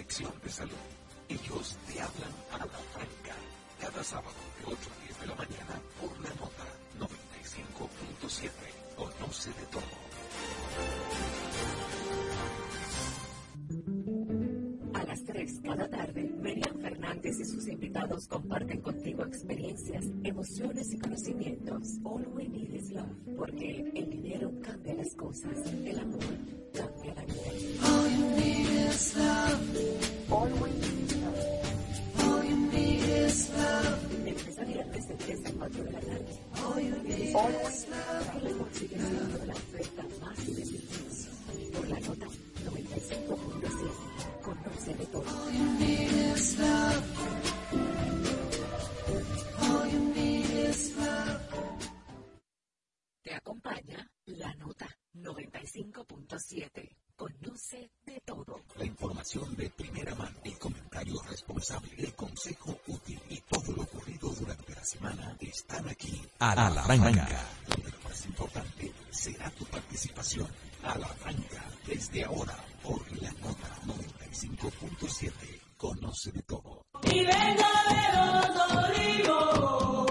sección de salud. Ellos te hablan a la franca, cada sábado de 8 a 10 de la mañana por la nota 95.7. Conoce de todo. A las 3 cada tarde, Miriam Fernández y sus invitados comparten contigo experiencias, emociones y conocimientos. All we need is love, porque el dinero cambia las cosas, el amor cambia la vida. Love. De lunes a viernes de 3 a 4 de la la oferta más. Por la nota 95.7. Conoce de todo. All you need is love. All you need is love. Te acompaña la nota 95.7. Conoce de todo. La información de primera mano, el comentario responsable, el consejo útil y todo lo ocurrido durante la semana están aquí. A la franca. Donde lo más importante será tu participación. A la franca. Desde ahora, por la nota 95.7. Conoce de todo. Y vengo de los olivos,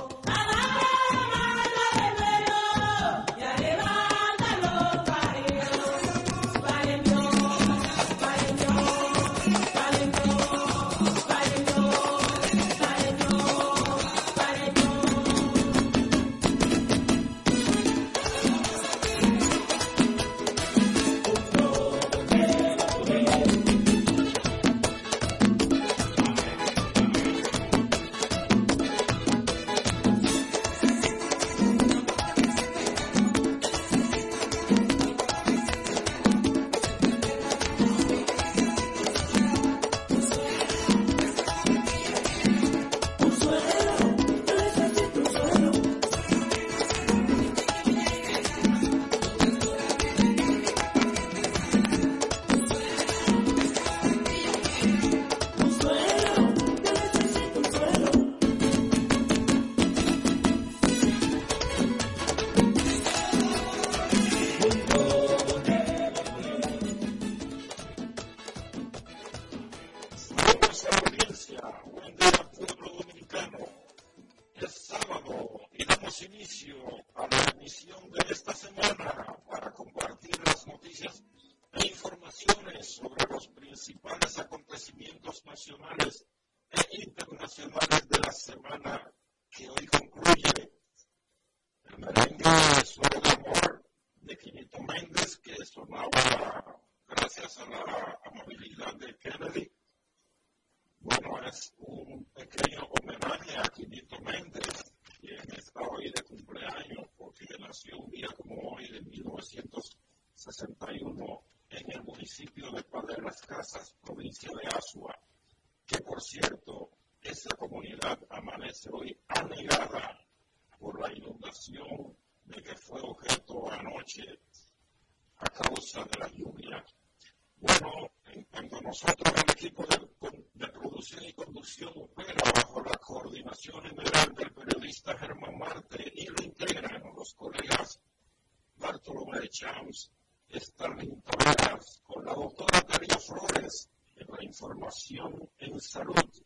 salud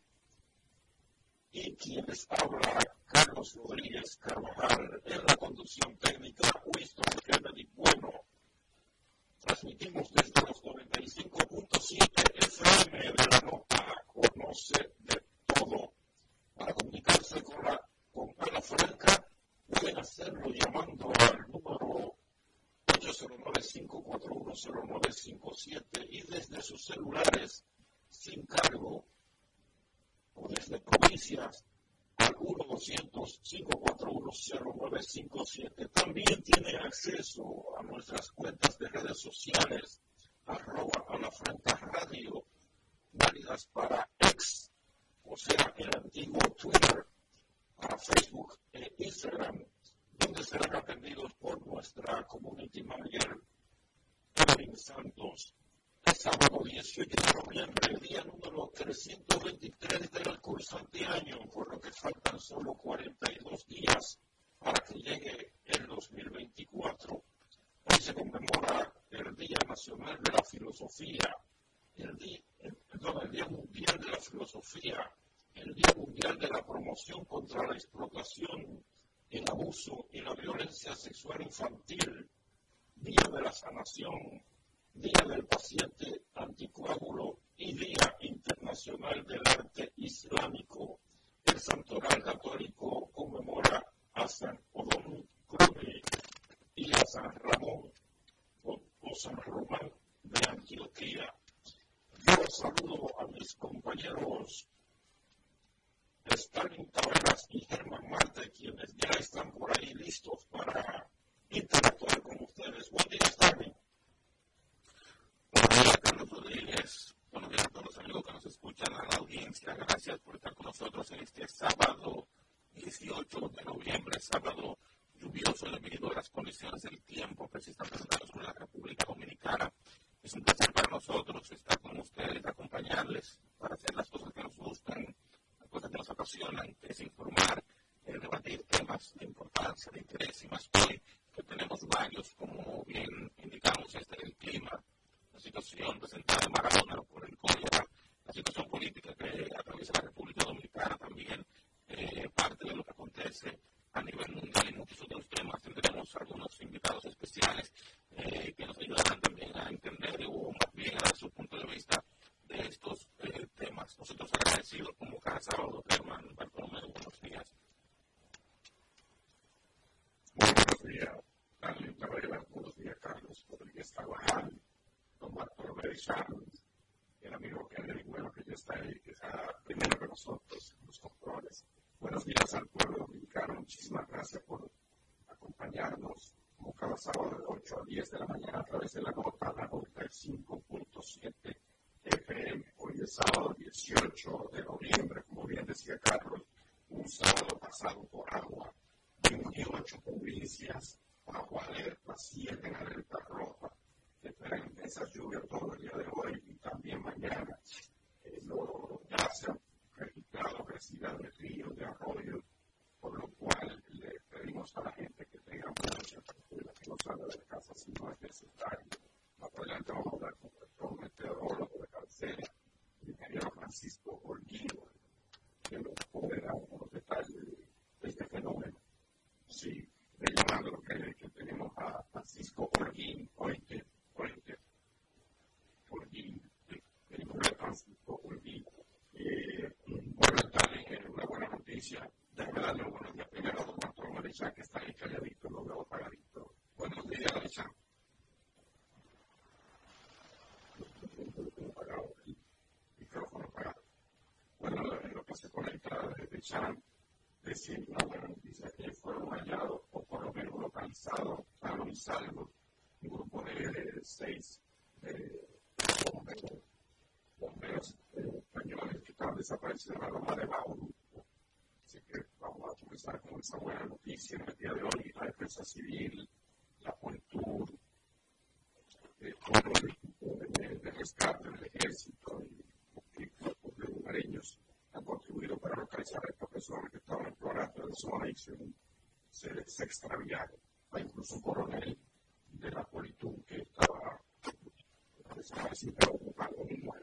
y quienes habla Carlos Rodríguez Carvajal en la conducción técnica Winston Kennedy Bueno. Transmitimos desde los 95.7 FM de la nota Conoce de todo. Para comunicarse con la con Franca pueden hacerlo llamando al número 809-541-0957 y desde sus celulares sin cargo o desde provincias al 1-200-541-0957. También tiene acceso a nuestras cuentas de redes sociales, arroba a la franca radio, válidas para ex, o sea, el antiguo Twitter, para Facebook e Instagram, donde serán atendidos por nuestra community manager, Evelyn Santos. El sábado 18 de noviembre, día número 323 del cursante año, por lo que faltan solo 42 días para que llegue el 2024. Hoy se conmemora el Día Nacional de la Filosofía, el Día, el, perdón, el Día Mundial de la Promoción contra la Explotación, el Abuso y la Violencia Sexual Infantil, Día de la Sanación, Día del Paciente Anticoágulo y Día Internacional del Arte Islámico. El Santoral Católico conmemora a San Odón Cruz y a San Ramón o, o San Román de Antioquía. Yo saludo a mis compañeros Stalin Taveras y Germán Marte, quienes ya están por ahí listos para interactuar con ustedes. Buen día, Stalin. Buenos días, Carlos Rodríguez. Buenos días a todos los amigos que nos escuchan, a la audiencia. Gracias por estar con nosotros en este sábado 18 de noviembre, sábado lluvioso debido a las condiciones del tiempo que se están presentando sobre la República Dominicana. Es un placer para nosotros estar con ustedes, acompañarles para hacer las cosas que nos gustan, las cosas que nos apasionan, que es informar, eh, debatir temas de importancia, de interés y más hoy que tenemos varios, como bien indicamos, este el clima, la situación presentada en Maradona por el cólera, la situación política que atraviesa la República Dominicana también, eh, parte de lo que acontece a nivel mundial y muchos otros temas. Tendremos algunos invitados especiales eh, que nos ayudarán también a entender o más bien a dar su punto de vista de estos eh, temas. Nosotros agradecidos como cada sábado, Germán Bartolomé, buenos días. Buenos días. Buenos días, Carlos Rodríguez Carvajal, don Bartolomé Richard, el amigo Kennedy Bueno, que ya está ahí, que está primero que nosotros los controles. Buenos días al pueblo dominicano. Muchísimas gracias por acompañarnos como cada sábado de 8 a 10 de la mañana a través de la nota, la 95.7 FM. Hoy es sábado 18 de noviembre, como bien decía Carlos, un sábado pasado por agua. 28 provincias bajo alerta, 7 en alerta roja. Esperan esas lluvias todo el día de hoy y también mañana. Eh, lo, ya se han registrado crecida de ríos, de arroyos, por lo cual le pedimos a la gente que tenga mucha tranquilidad, que no salga de casa si no es necesario. Más adelante vamos a hablar con el rector meteorólogo de cabecera, el ingeniero Francisco Olguido, que nos puede dar unos detalles de este fenómeno. Sí, lo que, que tenemos a Francisco Holguín, oíste, oíste, Eh, noticia. Déjame darle buenos días primero a don Bartolomé Richard, que está ahí calladito, lo veo apagadito. Buenos días, Richard. Apagado, el micrófono apagado. Bueno, en lo que se conecta desde Chan, decir una buena noticia que fueron hallados o por lo menos localizados, sanos y salvos, un grupo de seis eh, bomberos, bomberos eh, españoles que desaparecidos en la de Bauru. Así que vamos a comenzar con esa buena noticia en el día de hoy. La defensa civil, la Politur, eh, todo el equipo de, de rescate del ejército y, y cuerpos de lugareños han contribuido para localizar a estas personas que estaban explorando la zona y se, se, se extraviaron. Hay incluso un coronel de la Politur que estaba desaparecido ocupando en una,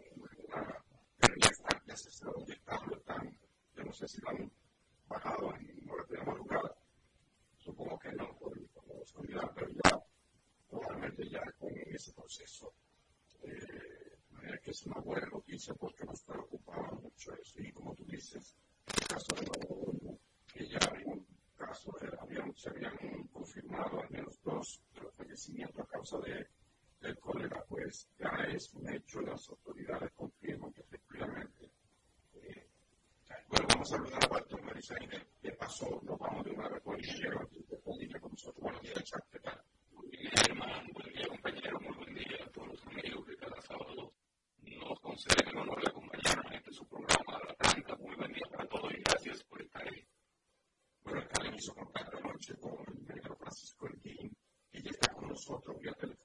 pero ya está, ya se sabe dónde está, lo están, yo no sé si lo han bajado en horas de la madrugada, supongo que no, por, por la oscuridad, pero ya probablemente ya con ese proceso. Eh, que es una buena noticia porque nos preocupaba mucho eso. Y como tú dices, el caso de Nuevo que ya había un caso, de, habían, se habían confirmado al menos dos de los fallecimientos a causa de, del cólera, pues ya es un hecho, las autoridades confirman que efectivamente. Eh, bueno, vamos a saludar a Bartolomé Marisaine. ¿Qué pasó? Nos vamos de una vez con aquí de con nosotros. Buenos días, Chuck, ¿qué tal? Buen día, hermano. Buen día, compañero. Muy buen día a todos los amigos que cada sábado nos conceden el honor de acompañarnos en este su programa La Tranca. Muy buen día para todos y gracias por estar ahí. Bueno, Karen hizo contacto anoche con el Francisco Elguín, que ya está con nosotros vía darnos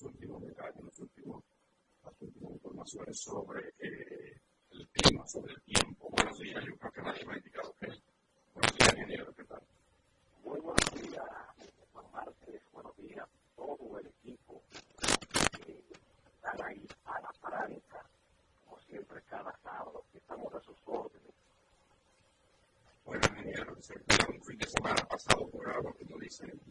los últimos detalles, las últimas informaciones sobre eh, el clima, sobre el tiempo. Buenos días, yo creo que nadie me ha indicado que es. Buenos días, ingeniero, ¿qué tal? Muy buenos días, buenos martes, buenos días, todo el equipo que eh, están ahí a la franca, como siempre, cada sábado, que estamos a sus órdenes. Bueno, ingeniero, se espera un fin de semana pasado por agua, como dicen.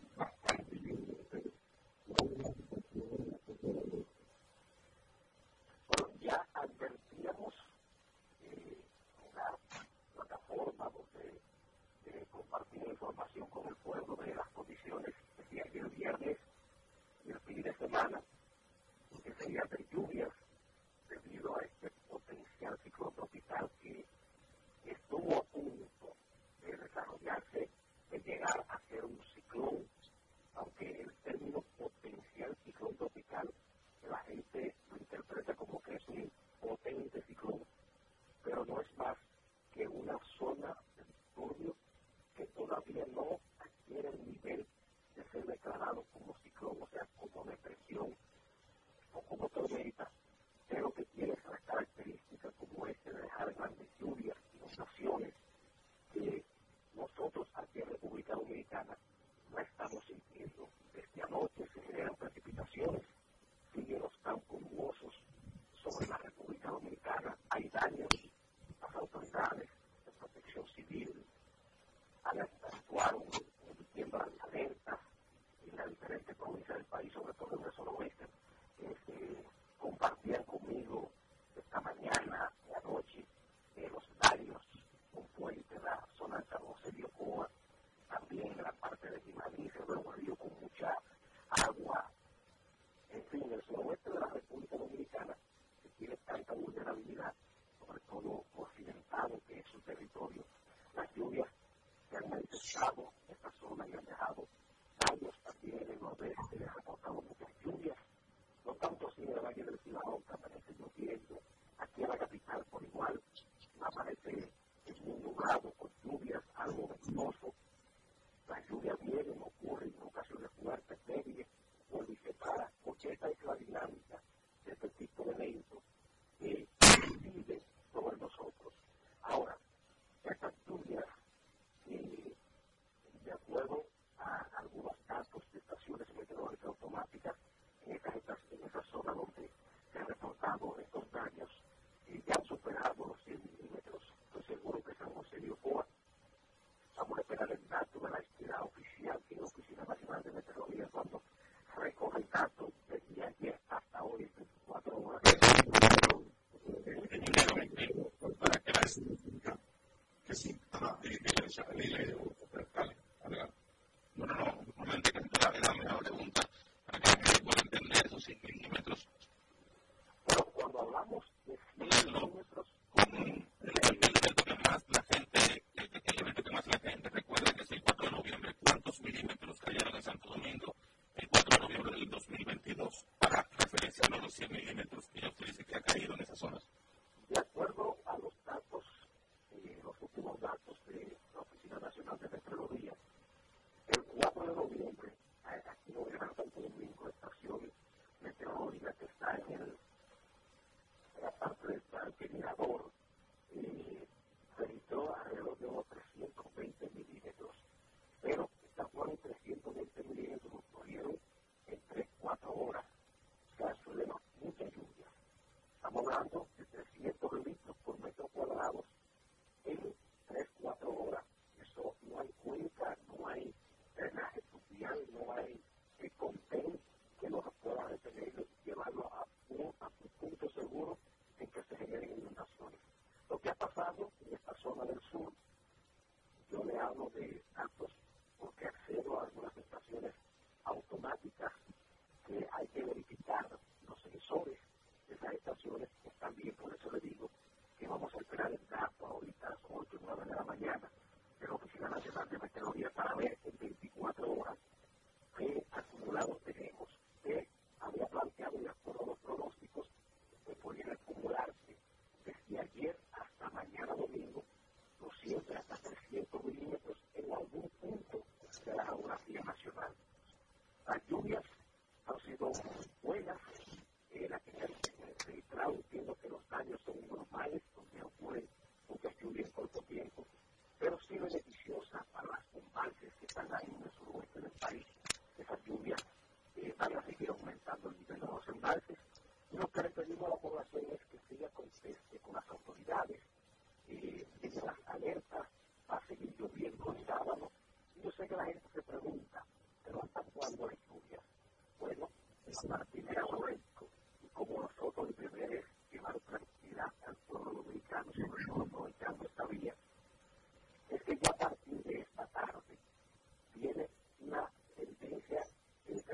Vamos a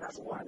as one.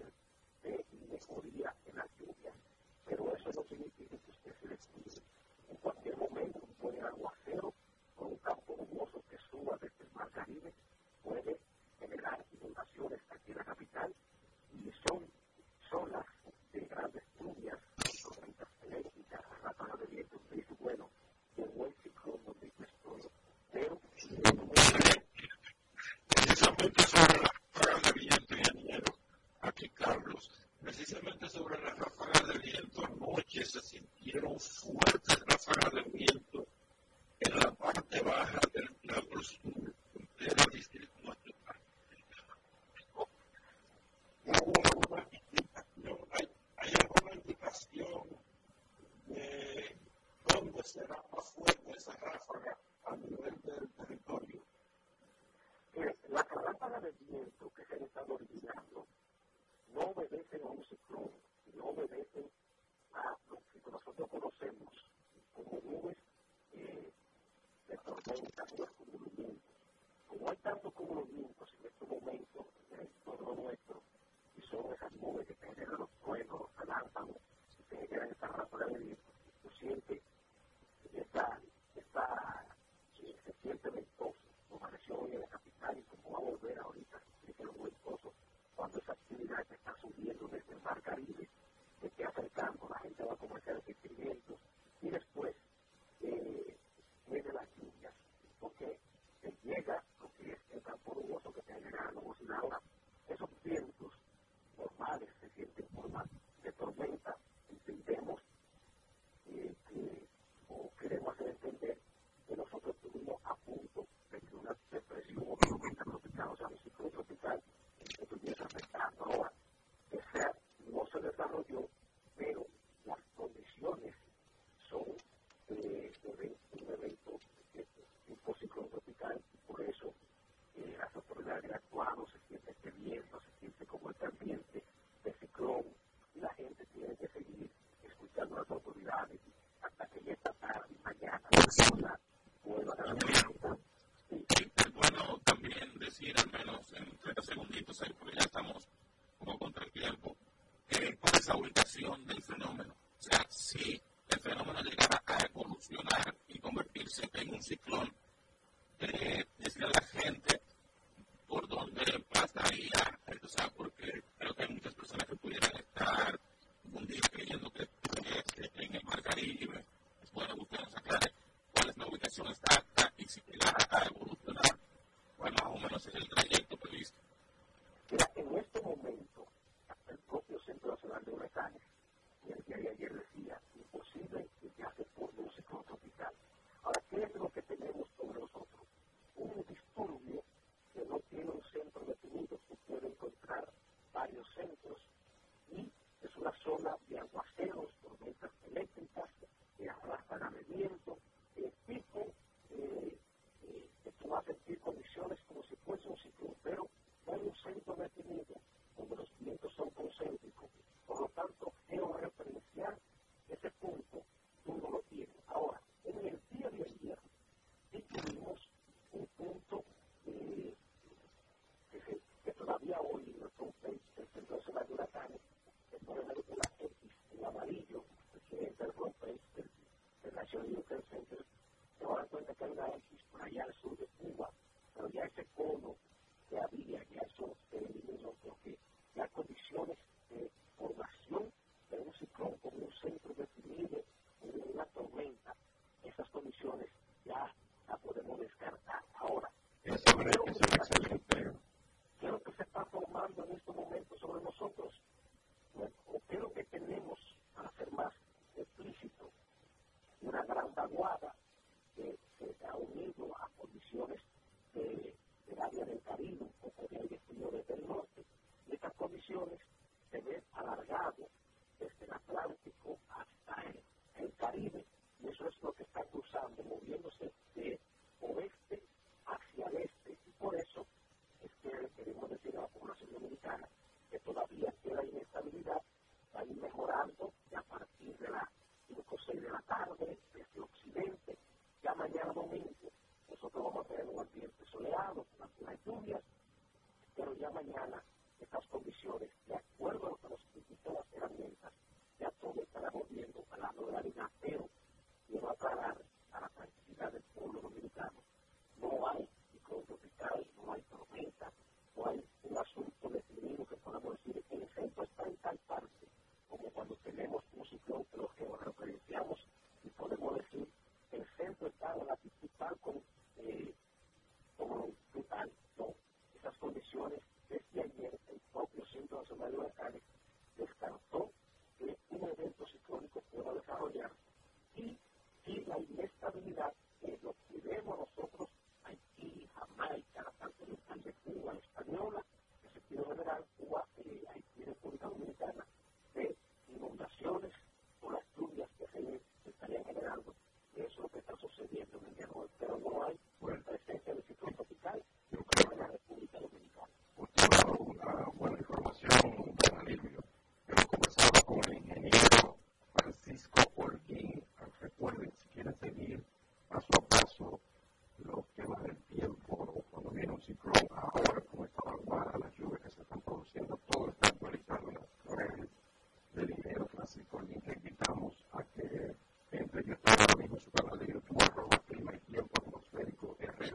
presentación. Como hay tantos como los míos, sola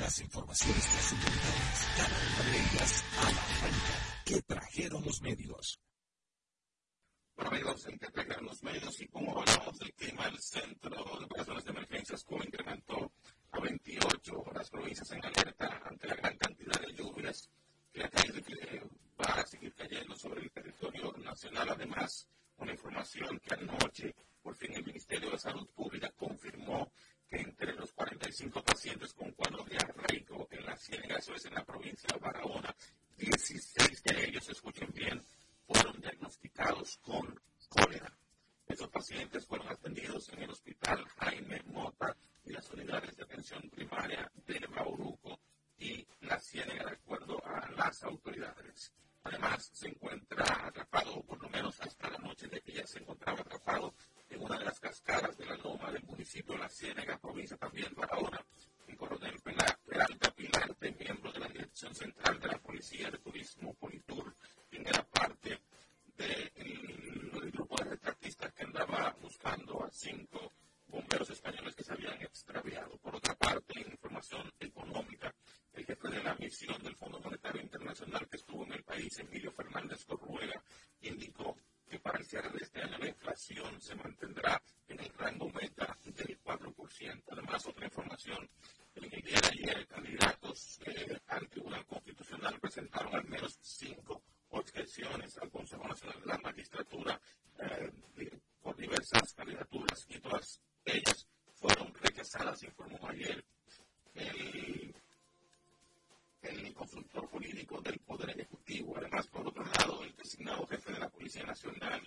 las informaciones trascendentales, cada una de ellas a la franca, que trajeron los medios. Bueno, amigos, en que trajeron los medios y como hablamos del clima, el Centro de Operaciones de Emergencias CUE incrementó a 28 las provincias en alerta ante la gran cantidad de lluvias que, que va a seguir cayendo sobre el territorio nacional. Además, una información que anoche, por fin, el Ministerio de Salud Pública confirmó que entre los 45 pacientes con cuadros diarreico en la Ciénaga, eso es en la provincia de Barahona, 16 de ellos, escuchen bien, fueron diagnosticados con cólera. Estos pacientes fueron atendidos en el hospital to 9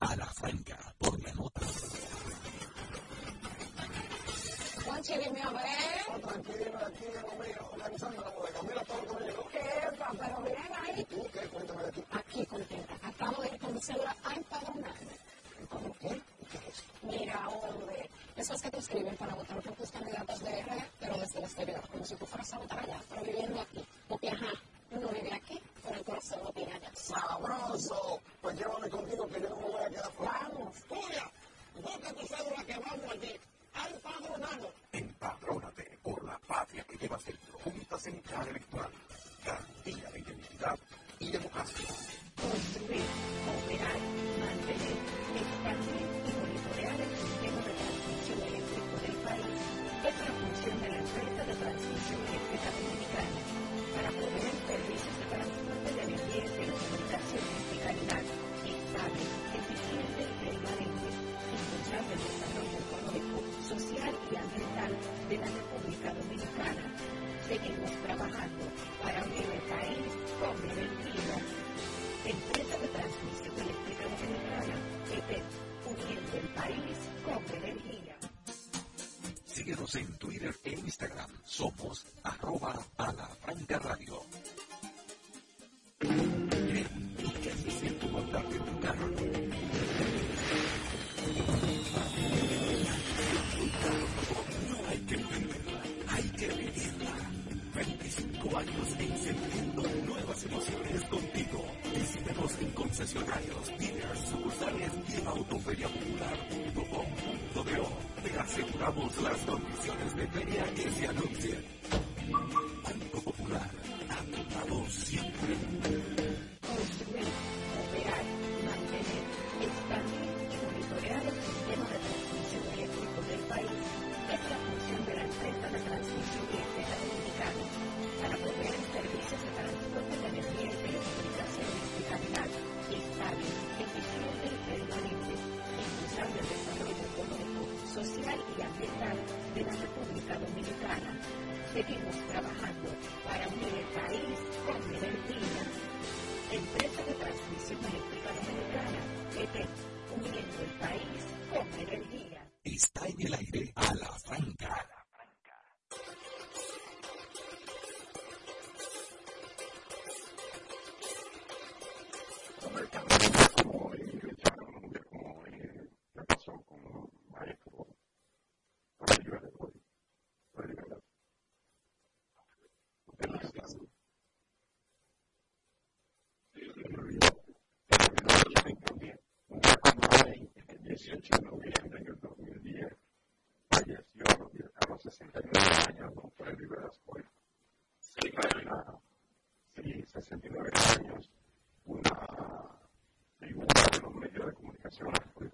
Ahora Seguimos trabajando para unir el país con energía. Empresa de transmisión eléctrica dominicana, ETED, uniendo el país con energía. Síguenos en Twitter e Instagram. Somos arroba a la franca radio. en Te aseguramos las condiciones de feria que se anuncian. El 18 de noviembre del 2010, falleció a los 69 años Don Freddy Velasco. Sí, claro. Sí, 69 años, una figura de los medios de comunicación de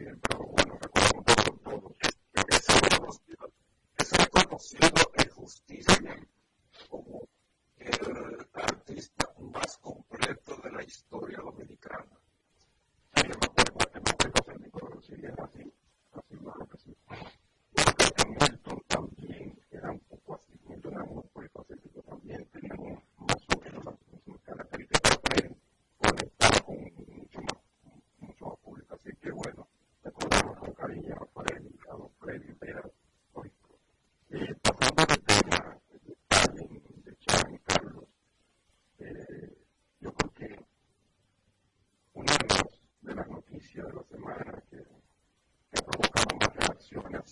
you know, go one over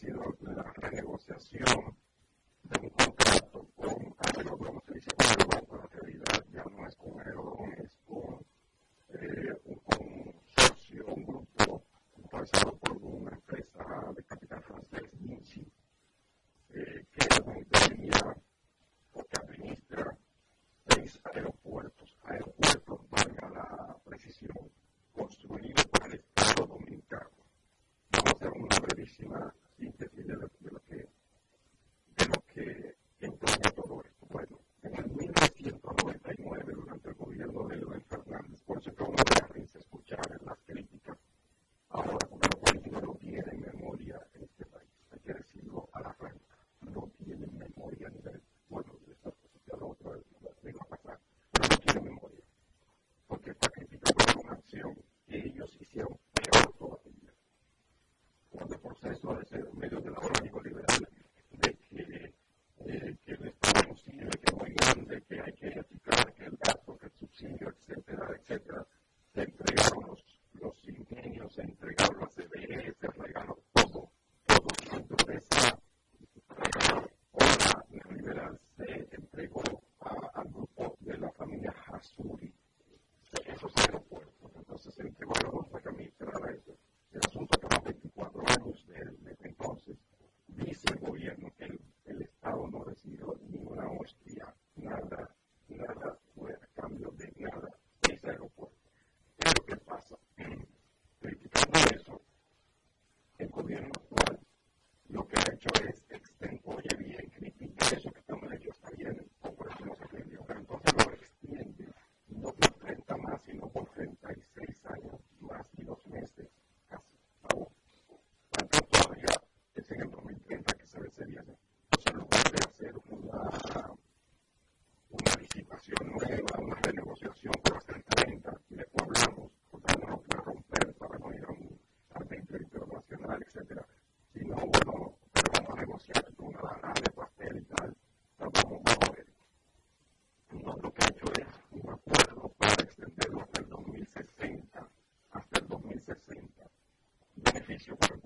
sido la renegociación. proceso de ser un medio de labor liberal. que se. O sea, no puede hacer una, una licitación nueva, una renegociación por hasta el 30, y después hablamos, porque no lo puede romper para no ir a un arbitrio internacional, etc. Si no, bueno, pero vamos a negociar con una lana de pastel y tal, vamos a lo que ha hecho es un acuerdo para extenderlo hasta el 2060, hasta el 2060, beneficio para el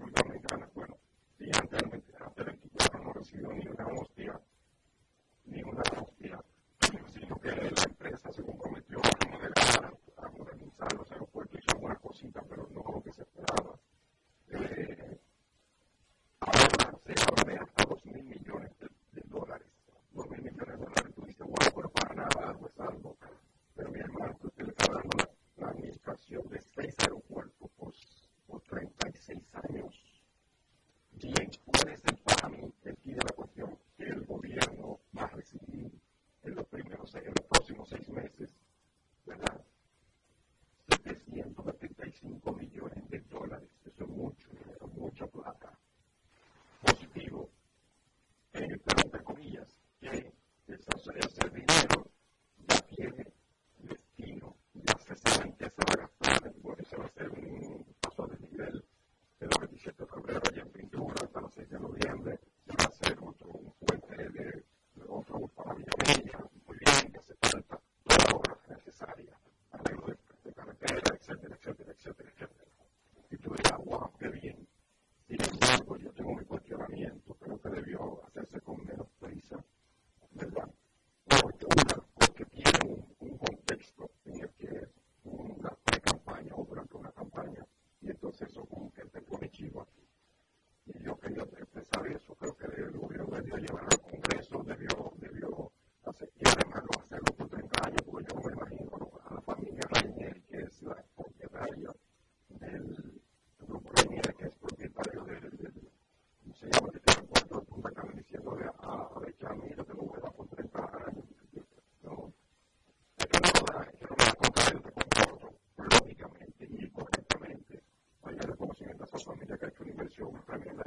etcétera, etcétera, etcétera, etcétera. Y tú dirás, wow, qué bien, familia que ha hecho una inversión, una tremenda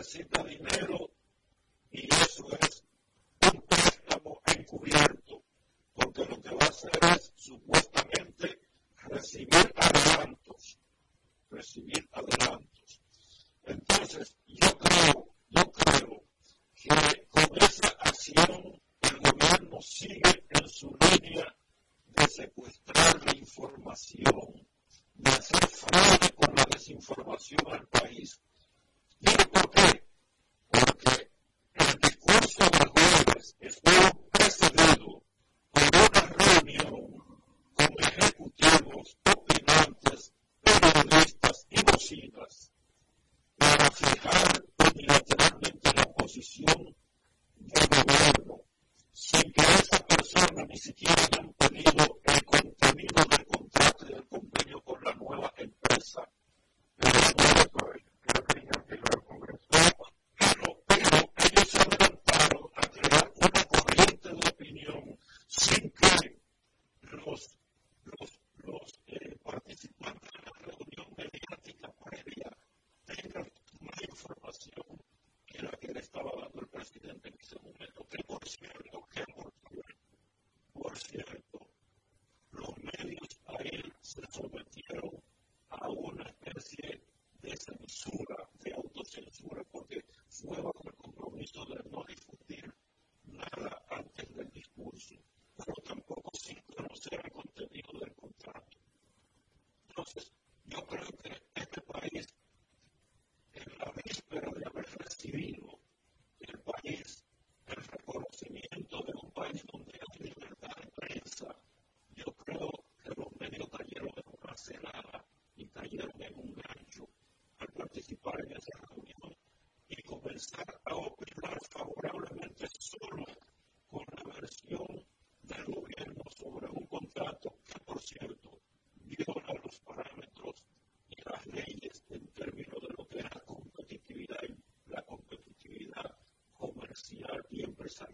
necesita dinero y eso es un préstamo encubierto, porque lo que va a hacer es supuestamente recibir adelantos, recibir adelantos. Entonces, yo creo, yo creo que con esa acción el gobierno sigue en su línea de secuestrar la información, de hacer fraude con la desinformación al país. ¿Y por qué? Porque el discurso del jueves estuvo precedido por una reunión con ejecutivos, opinantes, periodistas y bocinas para fijar unilateralmente la posición del gobierno sin que esa persona ni siquiera hayan pedido el contenido del contrato y del convenio con la nueva empresa. Pero, pero ellos se adelantaron a crear una corriente de opinión sin que los, los, los eh, participantes de la reunión mediática previa tengan más información que la que le estaba dando el presidente en ese momento. Que por cierto, que por, por cierto, los medios ahí se sometieron a una especie de censura, de autocensura, porque fue bajo el compromiso de no difundir nada antes del discurso, pero tampoco sin conocer el contenido del contrato. Entonces, yo creo que este país, en la víspera de haber recibido el país, el reconocimiento de un país donde hay libertad de prensa, yo creo que los medios cayeron en una celada y cayeron en un gancho al participar en esa reunión y comenzar a opinar favorablemente solo con la versión del gobierno sobre un contrato que, por cierto, viola los parámetros y las leyes en términos de lo que es la competitividad, la competitividad comercial y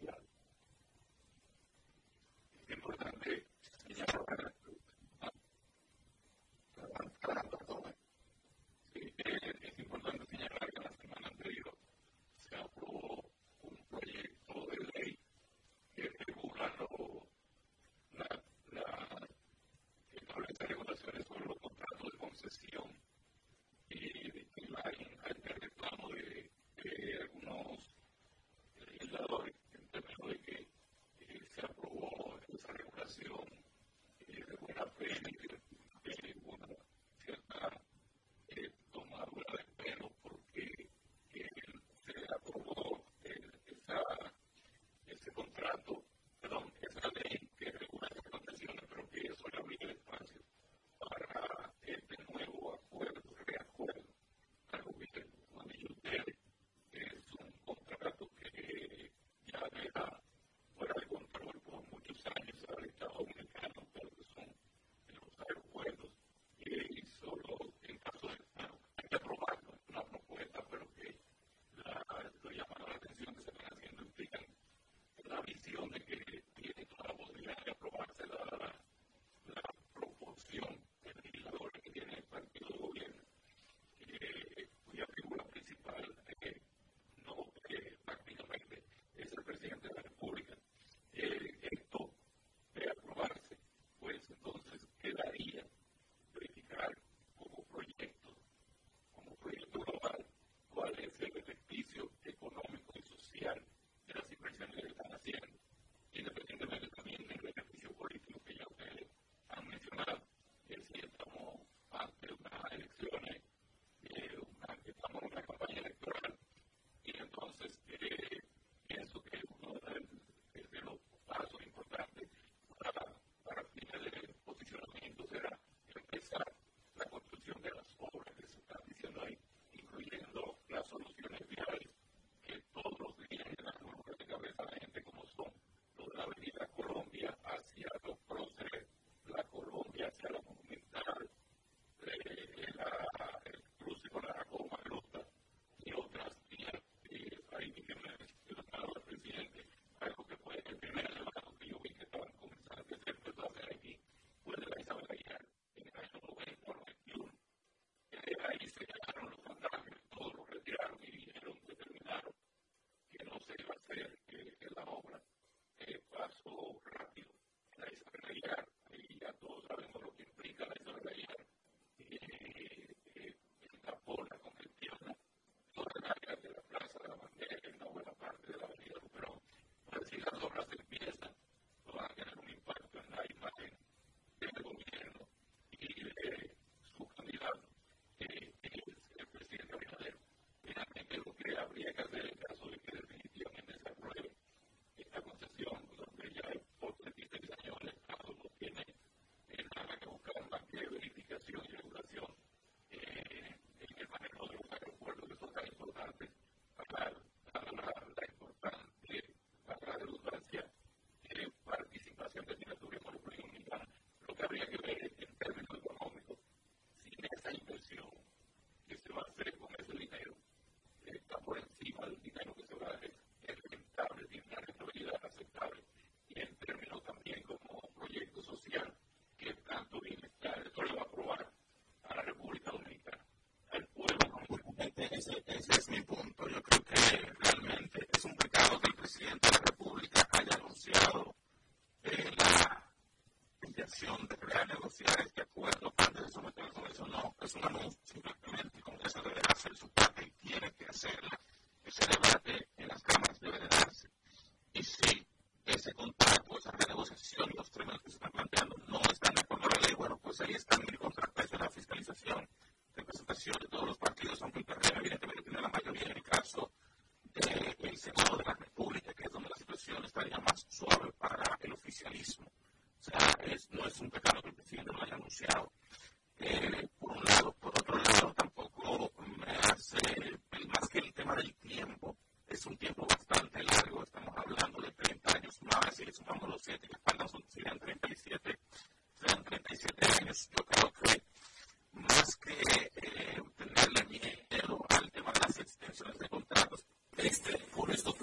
ez, ez, ez mi pont, hogy a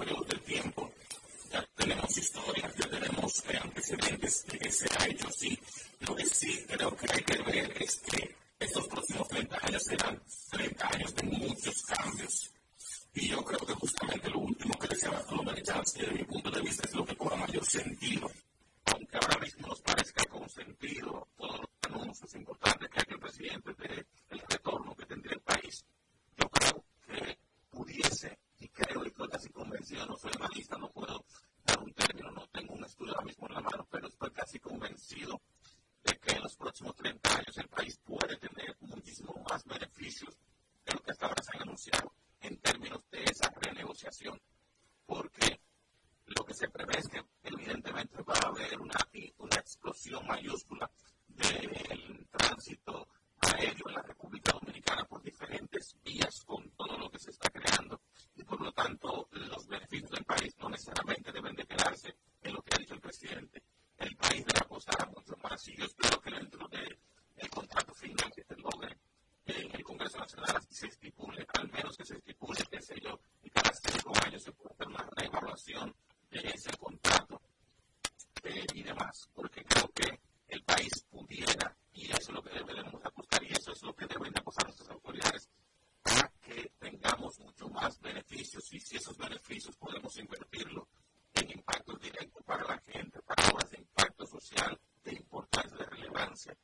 por estos periodos de tiempo, ya tenemos historia, ya tenemos eh, antecedentes de que se ha hecho así. Lo que sí creo que hay que ver es que estos próximos 30 años serán 30 años de muchos cambios. Y yo creo que justamente lo último que decía Bartolomé de Chance, desde mi punto de vista, es lo que cobra mayor sentido. Aunque ahora mismo nos parezca con sentido todos los anuncios importantes que hay que el presidente de el retorno que tendría el país, yo creo que pudiese, y creo y estoy casi convencido, no soy analista, no puedo dar un término, no tengo un estudio ahora mismo en la mano, pero estoy casi convencido de que en los próximos 30 años el país puede tener muchísimos más beneficios de lo que hasta ahora se han anunciado en términos de esa renegociación, porque lo que se prevé es que evidentemente va a haber una, una explosión mayúscula del tránsito aéreo en la República Dominicana por diferentes vías con todo lo que se está creando y por lo tanto los beneficios del país no necesariamente deben de quedarse en lo que ha dicho el presidente. El país debe apostar a mucho más y yo espero que dentro del contrato final que se logre en el Congreso Nacional se estipule, al menos que se estipule, qué sé yo, y cada cinco años se pueda hacer una reevaluación de ese contrato eh, y demás, porque creo que el país pudiera, y eso es lo que debemos apostar, y eso es lo que deben apostar nuestras autoridades, a que tengamos mucho más beneficios, y si esos beneficios podemos invertirlo en impacto directo para la gente, para obras de impacto social de importancia, de relevancia,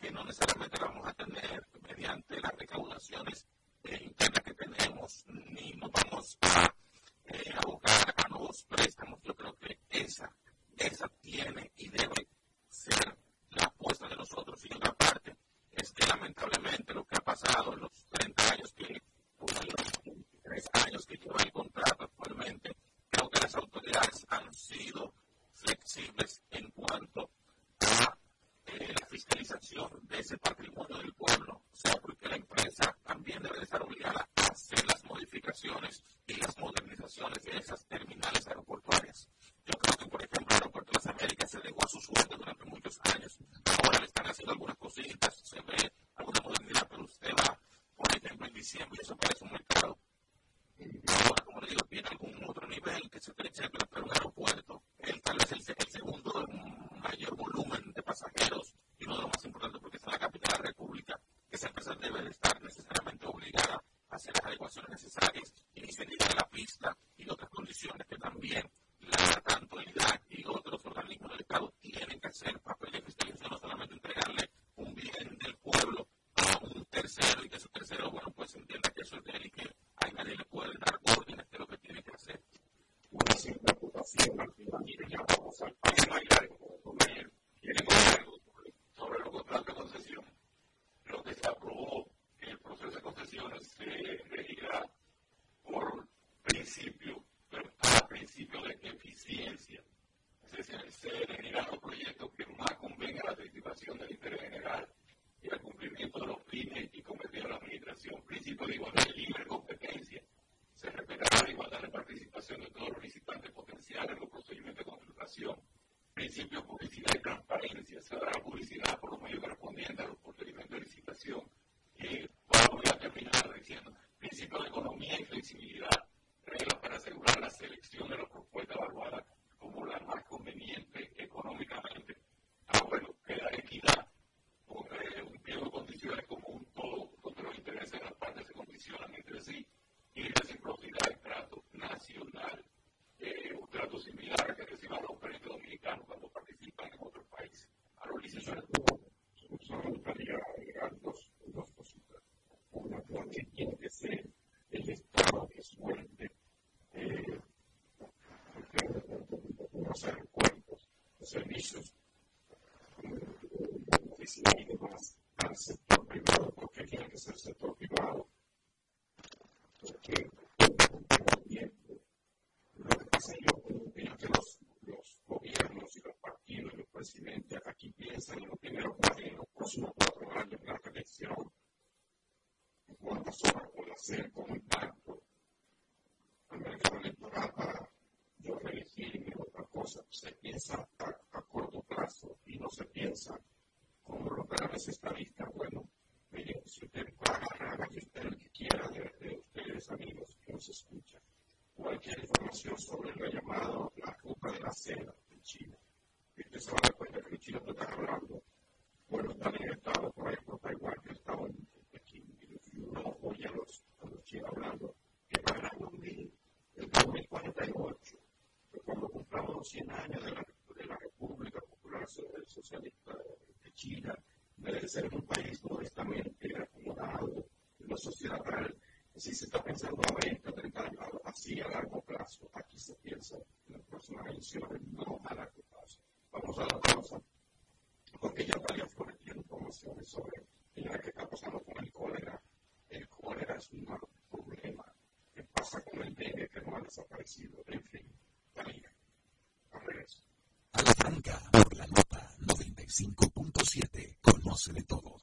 que no necesariamente vamos a tener mediante las recaudaciones eh, internas que tenemos, ni nos vamos a eh, abocar a nuevos préstamos. Yo creo que esa, esa tiene y debe ser la apuesta de nosotros. Y otra parte es que lamentablemente lo que ha pasado en los 30 años que, por los 23 años que lleva el contrato actualmente, creo que las autoridades han sido flexibles en cuanto a eh, la fiscalización de ese patrimonio del pueblo, o sea, porque la empresa también debe estar obligada a hacer las modificaciones y las modernizaciones de esas terminales aeroportuarias. Yo creo que, por ejemplo, el Aeropuerto de las Américas se dejó a su suerte durante muchos años. Ahora le están haciendo algunas cositas, se ve alguna modernidad, pero usted va, por ejemplo, en diciembre y eso parece un mercado. Ahora, como le digo, tiene algún otro nivel, que se etcétera, pero un aeropuerto, el, tal vez el, el segundo mayor volumen de pasajeros y uno de los más importantes porque está en la capital de la República, que esa empresa debe de estar necesariamente obligada a hacer las adecuaciones necesarias y incendiar la pista y otras condiciones que también la tanto el IDAC y otros organismos del Estado tienen que hacer papel de fiscalización, no solamente entregarle un bien del pueblo a un tercero y que ese tercero, bueno, pues entienda que eso es de él y que a nadie le puede dar órdenes de lo que tiene que hacer. Una simple acusación al final, mire, ya vamos al país mayor, comer, quieren algo sobre los contratos de concesión. Lo que se aprobó en el proceso de concesiones se regirá por principio, pero a principio de eficiencia. Es decir, se regirán los proyectos que más convengan a la participación del interés general y al cumplimiento de los fines y cometidos de la administración. Principio de igualdad y libre competencia. Se respetará la igualdad de participación de todos los licitantes potenciales en los procedimientos de contratación. Principio de publicidad y transparencia. Se dará publicidad por los medios correspondientes a los procedimientos de licitación. Y vamos a terminar diciendo, principio de economía y servicios. Y demás al sector privado, porque quieren que sea el sector privado. China debe ser un país correctamente acomodado en lo societal. Si se está pensando a 20, 30 años, así a largo plazo, aquí se piensa en las próximas elecciones, no a largo plazo. Vamos a la pausa, porque ya Talia Flores informaciones sobre señora que está pasando con el cólera. El cólera es un problema. ¿Qué pasa con el dengue que no ha desaparecido? En fin, Talia, a regreso. A la por la noche. 95.7. Conoce de todo.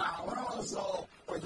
flowers or, or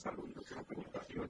salud, yo creo que nos ha sido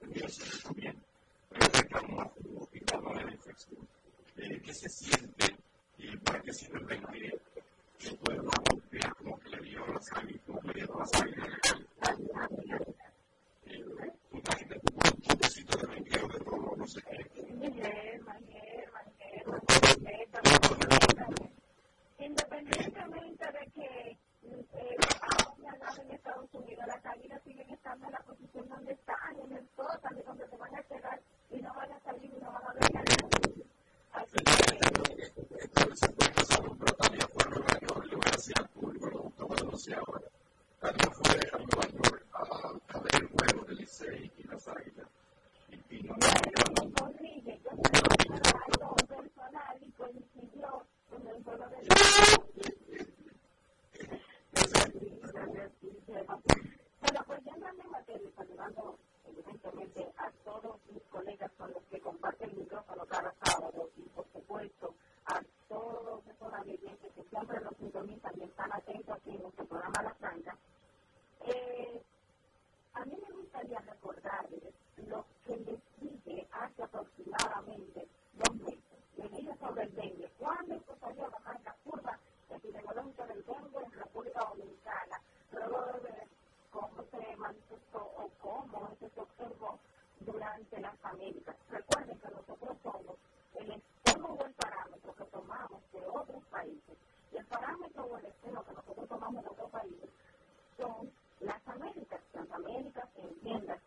las Américas. Recuerden que nosotros somos el estómago o el parámetro que tomamos de otros países. Y el parámetro o el estómago que nosotros tomamos de otros países son las Américas. Las Américas, entiendas,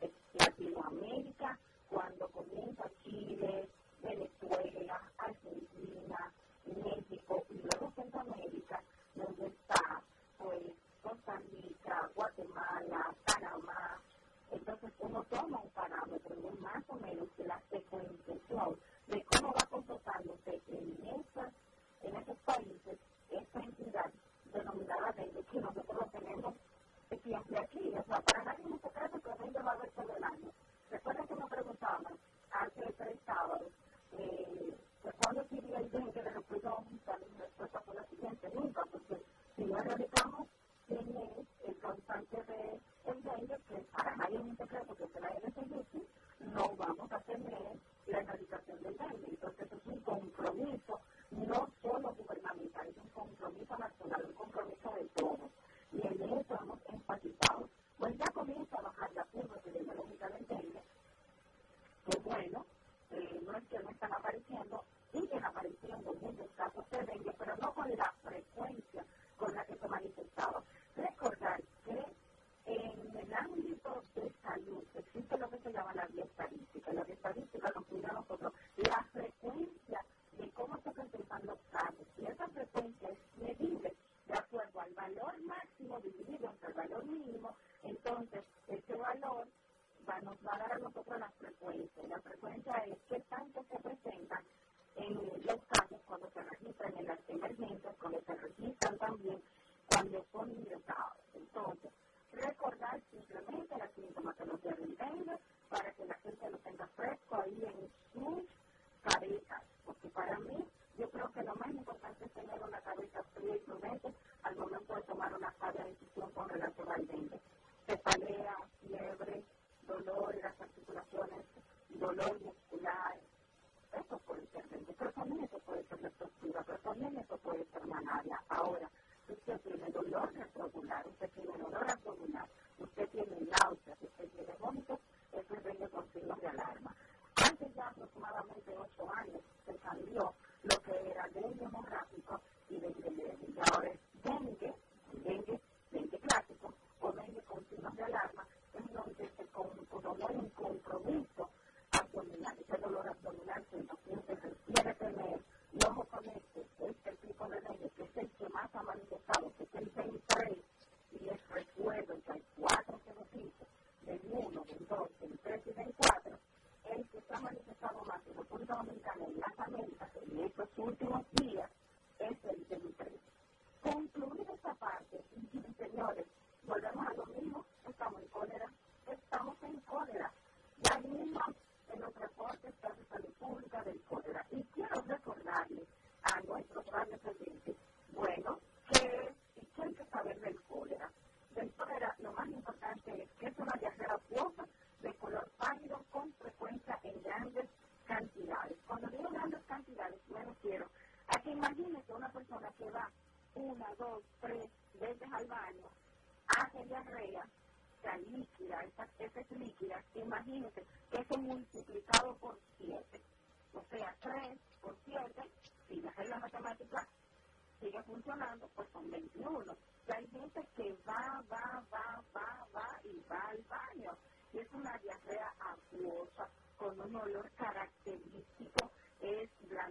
y es una diarrea acuosa con un olor característico, es la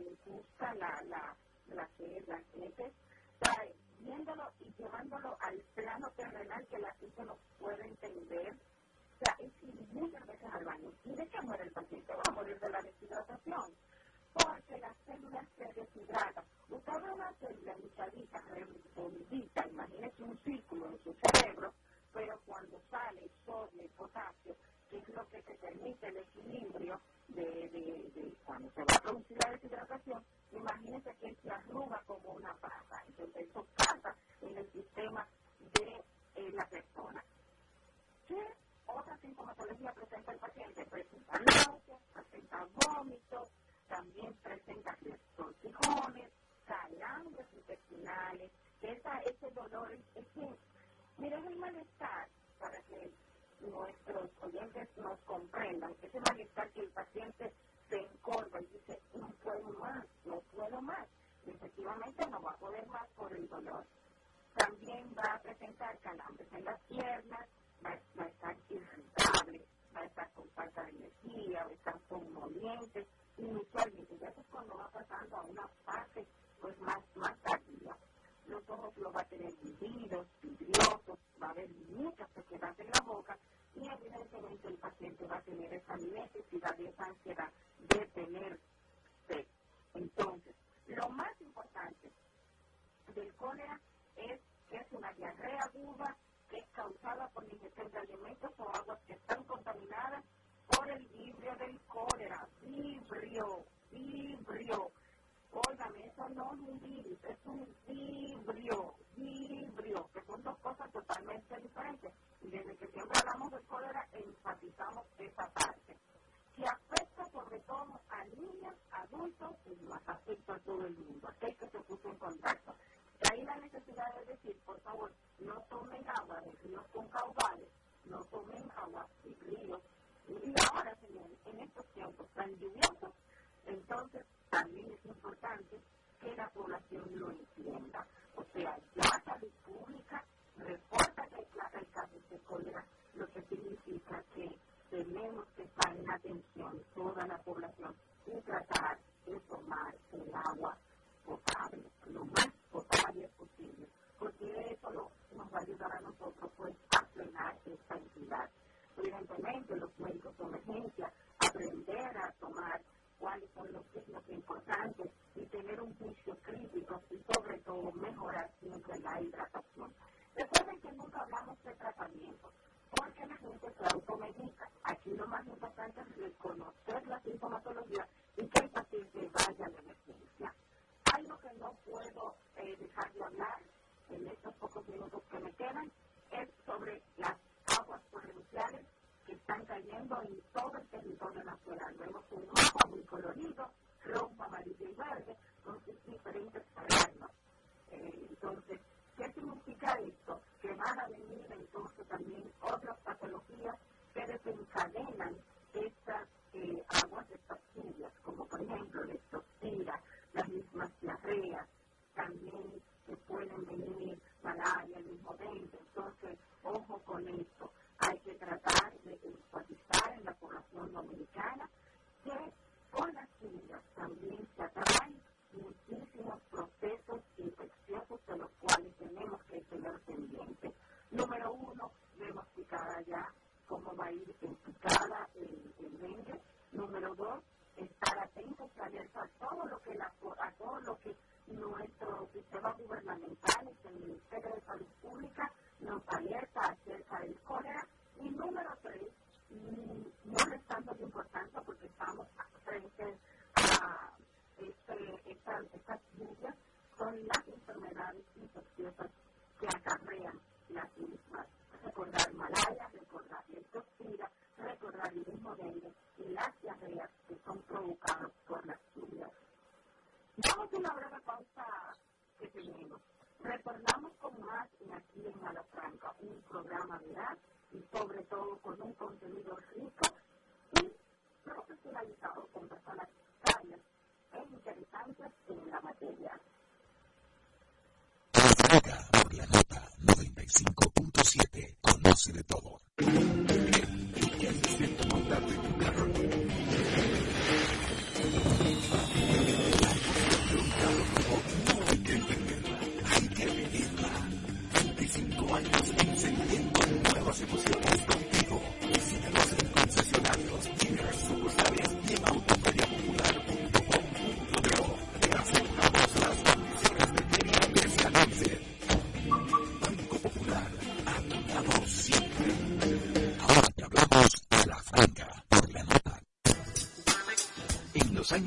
la, la, la que es, las heces, trae viéndolo y llevándolo al plano terrenal que la gente no puede entender, o sea, es ir muchas veces al baño y de que el paciente.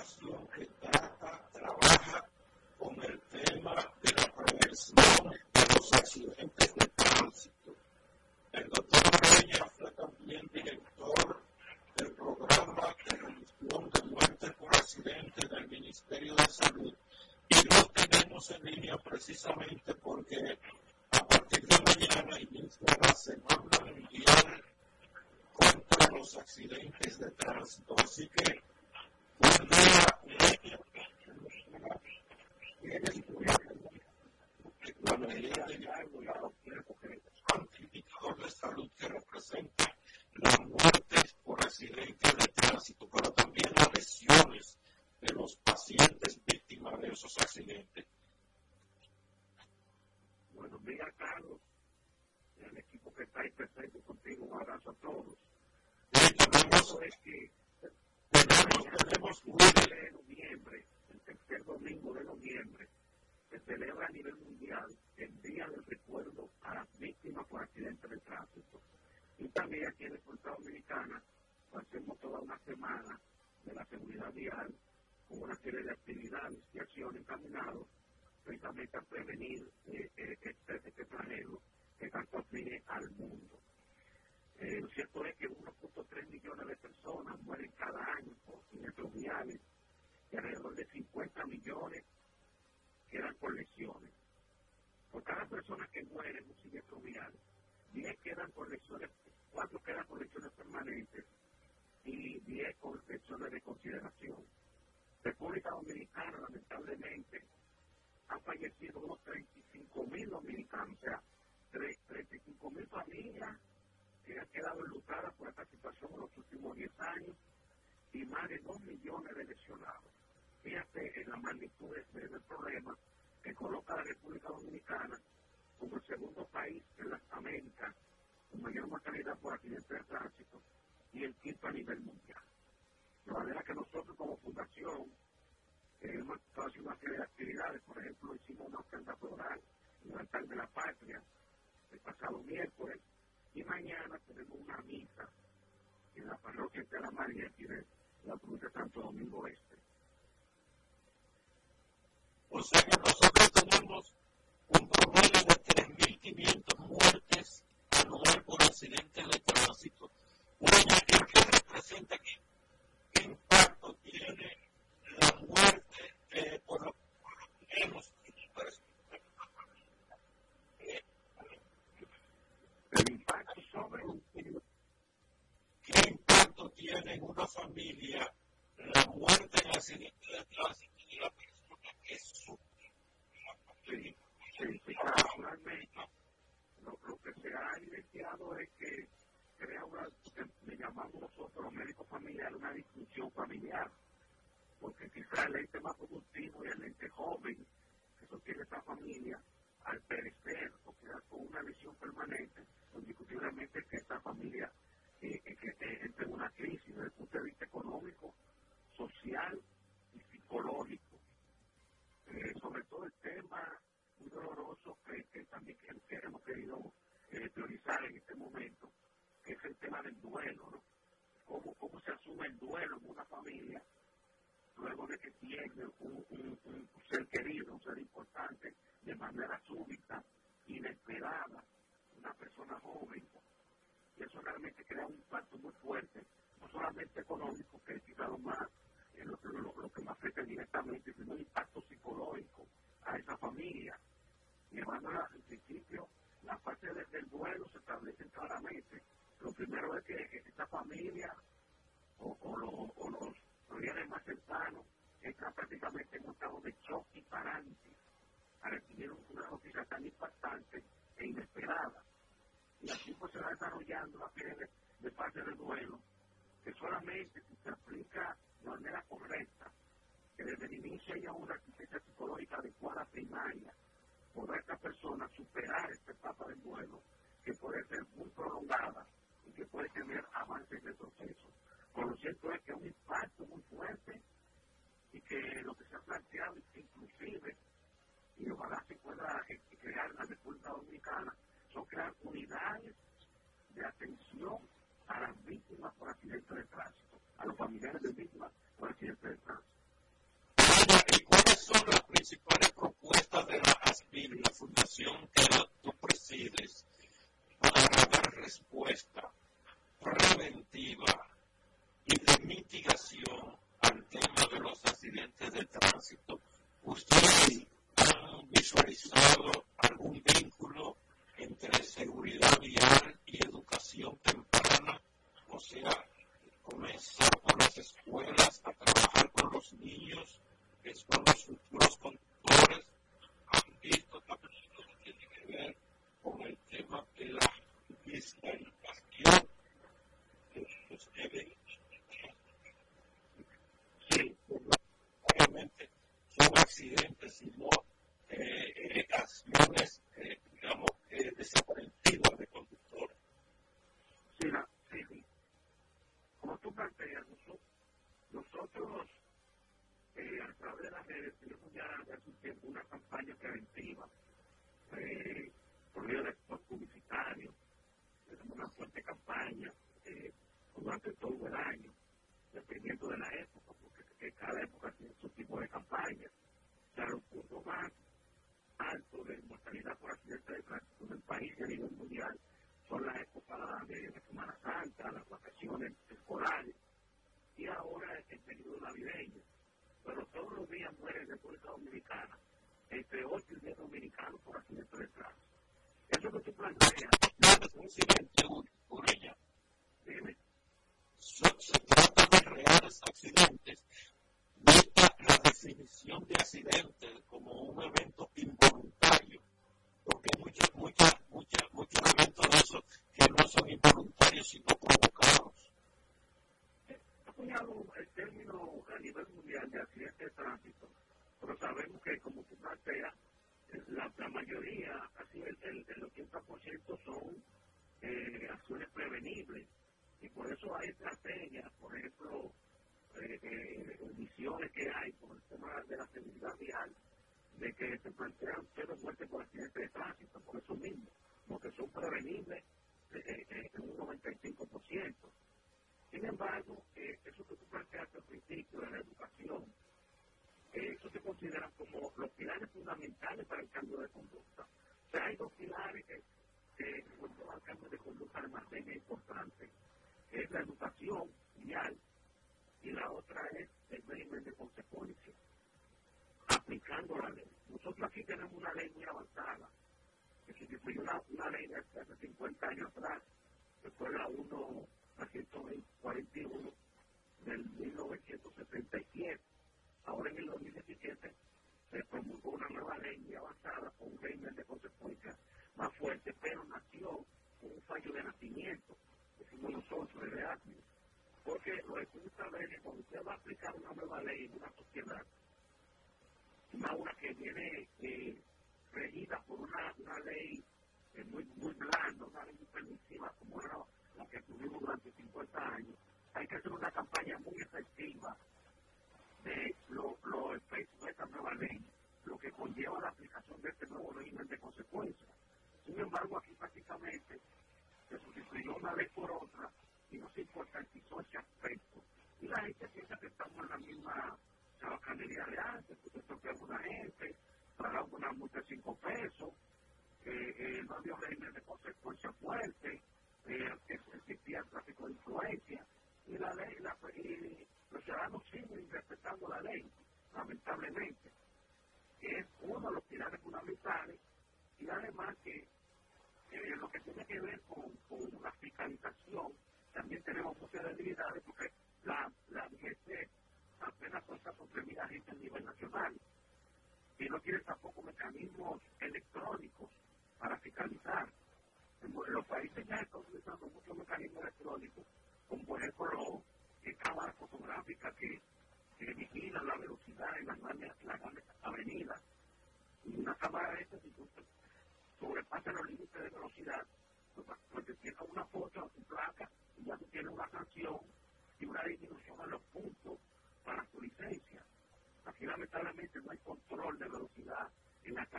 fundación que trata, trabaja con el tema de la prevención de los accidentes de tránsito. El doctor Peña fue también director del programa de reducción de muertes por accidente del Ministerio de Salud y lo tenemos en línea precisamente porque Dominicana como el segundo país en las Américas con mayor mortalidad por accidentes de tránsito y el quinto a nivel mundial. De manera que nosotros como fundación eh, hemos estado haciendo una serie de actividades, por ejemplo, hicimos una ofrenda floral en el altar de la patria el pasado miércoles y mañana tenemos una misa en la parroquia de la María aquí de la provincia de Santo Domingo Este. O sea que nosotros tenemos un promedio de 3.500 muertes anual por accidentes de tránsito. Una ¿qué qué representa aquí? ¿Qué impacto tiene la muerte eh, por lo por lo menos eh, El impacto sobre ¿Qué impacto tiene en una familia la muerte en accidente de tránsito de la persona que sufre la Sí, sí, sí, personalmente, lo, que se ha evidenciado es que crea una, que le llamamos nosotros los médicos familiares, una disfunción familiar, porque quizás el ente más productivo y el ente joven que sostiene esta familia, al perecer o quedar con una lesión permanente, indiscutiblemente que esta familia eh, eh, que, eh, entra en una crisis desde el punto de vista económico, social y psicológico. Eh, sobre todo el tema muy doloroso que, también que, que hemos querido eh, priorizar en este momento, que es el tema del duelo, ¿no? Cómo, cómo se asume el duelo en una familia luego de que pierde un, un- un ser querido, un ser importante, de manera súbita, inesperada, una persona joven. Y eso realmente crea un impacto muy fuerte, no solamente económico, que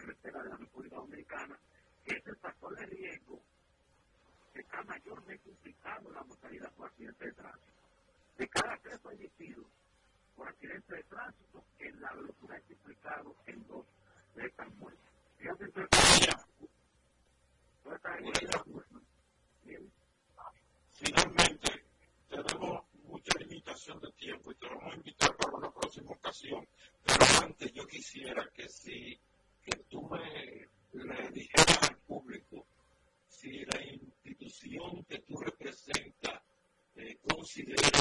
carretera de la República Dominicana, que es el factor de riesgo que está mayormente implicando la mortalidad por accidente de tránsito. De cada tres fallecidos por accidente de tránsito, en la velocidad está implicado en dos de estas muertes. Fíjate, está en la Finalmente, tenemos mucha limitación de tiempo y te lo vamos a invitar para una próxima ocasión. Pero antes yo quisiera que si que tú me le dijeras al público si la institución que tú representas eh, considera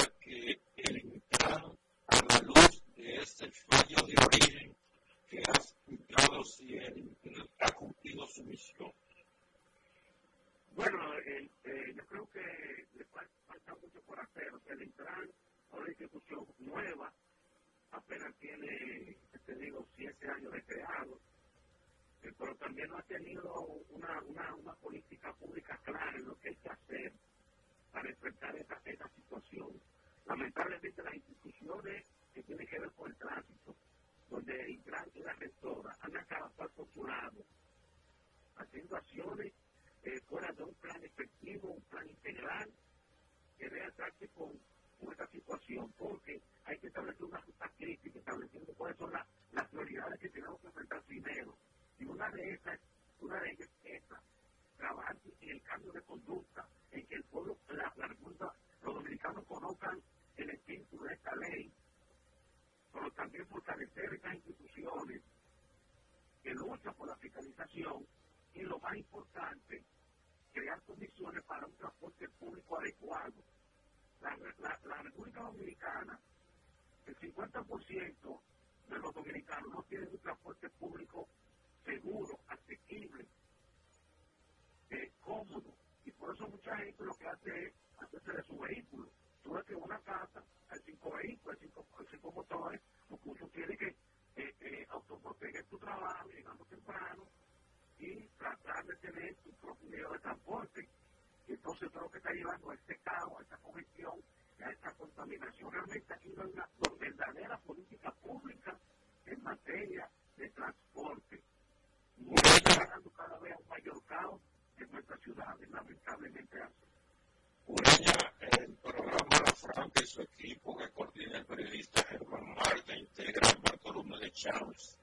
Charles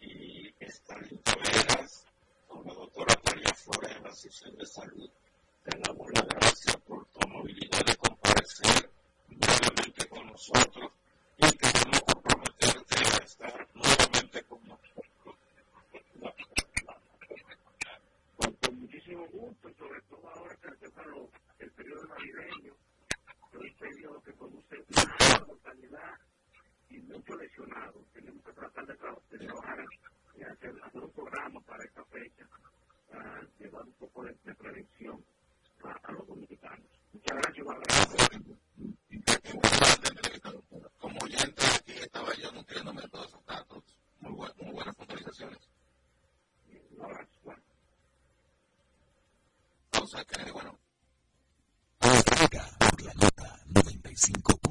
y Estalito con la doctora María Flora en la sección de salud de la Bola de Gracia pausa, Kennedy, bueno. Por la nota 95.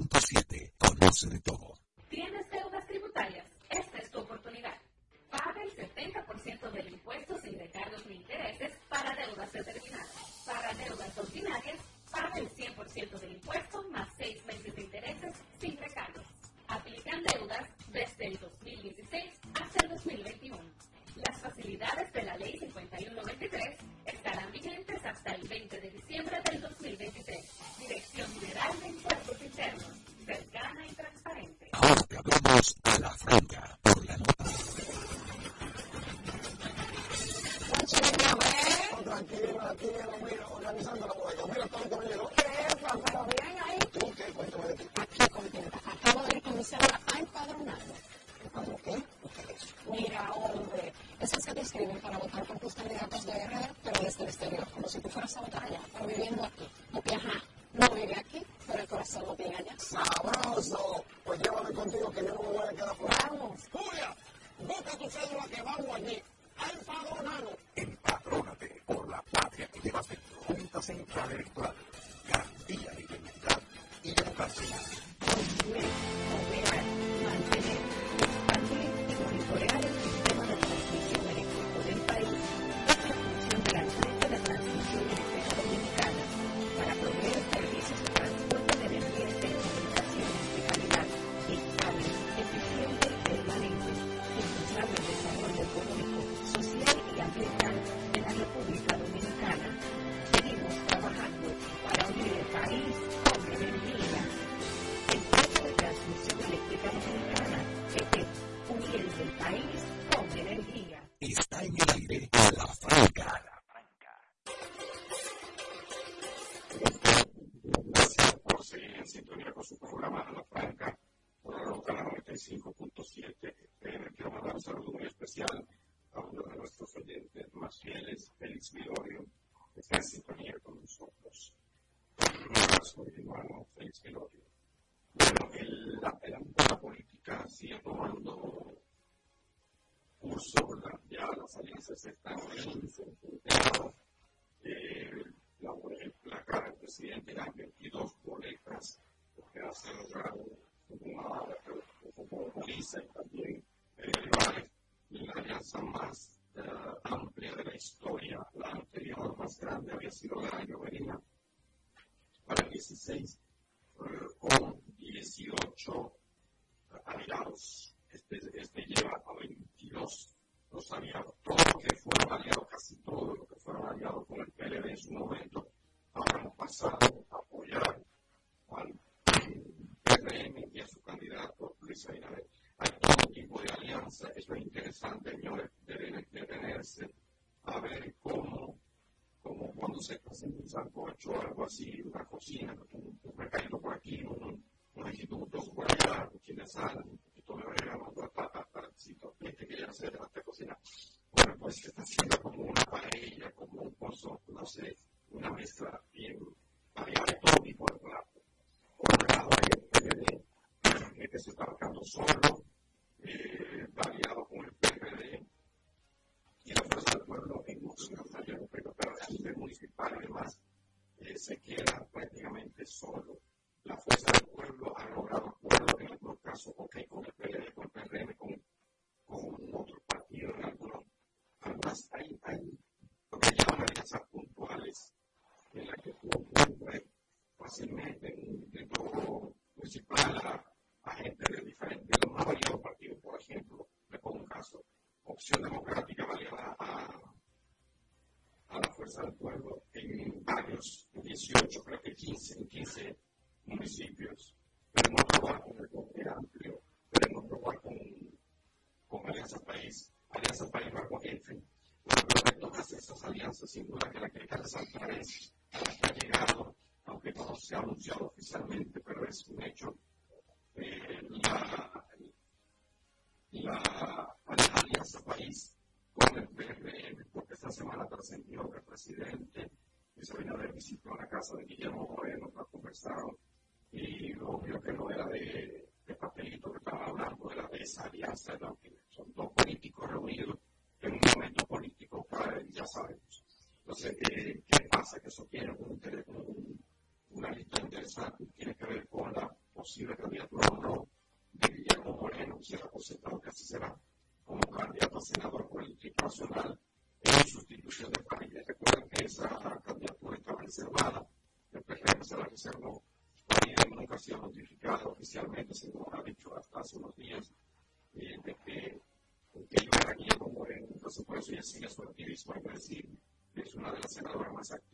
sigue tomando curso, ¿verdad? ya las alianzas se están enfrentadas. Eh, la, la cara del presidente las 22 boletas, lo que hace logrado como Marisa y también eh, la alianza más eh, amplia de la historia. La anterior más grande había sido la de Lloverina para 16 así, una cocina, un, un mercadito por aquí, un, un instituto por allá, un chin de sal, un poquito de orégano, otra papa, pancito, gente que ya no se levanta a cocinar. Bueno, pues está haciendo como una paella, como un pozo, no sé, una mesa bien variada, todo tipo de plato. Colgado ahí en el que se está bajando solo. 18, creo que 15, 15 municipios. Queremos robar con el amplio, queremos robar con, con Alianza País. Alianza País va con Enfen. Bueno, pero todas esas alianzas, sin duda que la crítica de Santa Vez la que ha llegado, aunque no se ha anunciado oficialmente, pero es un hecho, eh, la, la, la Alianza País con el PRM, porque esta semana trascendió que el presidente Luis Abinader visitó casa de Guillermo Moreno eh, para conversar soy así, las cualquier para Es una de las senadoras más activas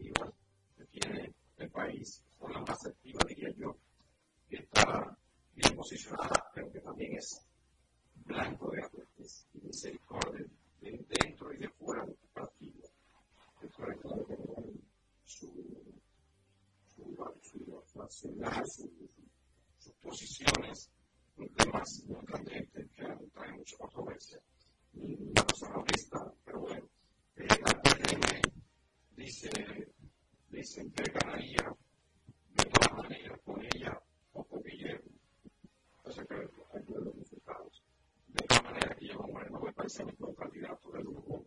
sendo uma candidatura do,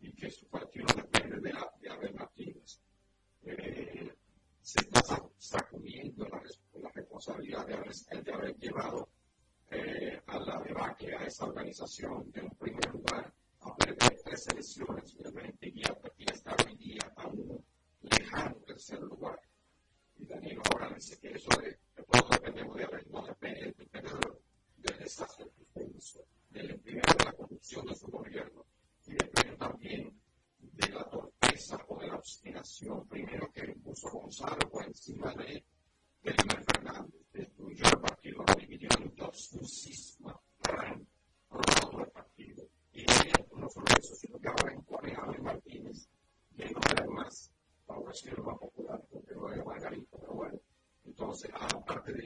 y que su partido depende de, la, de Abel Martínez. Eh, se está sacudiendo la, la responsabilidad de haber, llevado eh, a la debacle a esa organización de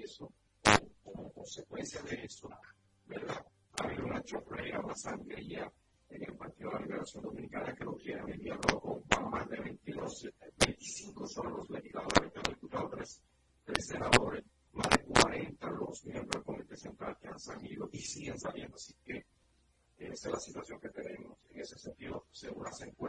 eso, o como consecuencia de eso, ¿verdad? Ha habido una chorrea bastante allá en el Partido de la Liberación Dominicana que lo quieren enviarlo con van más de 22, 25 son los legisladores, los diputados, tres, tres senadores, más de 40 los miembros del Comité Central que han salido y siguen saliendo. Así que esa es la situación que tenemos. En ese sentido, según las encuestas,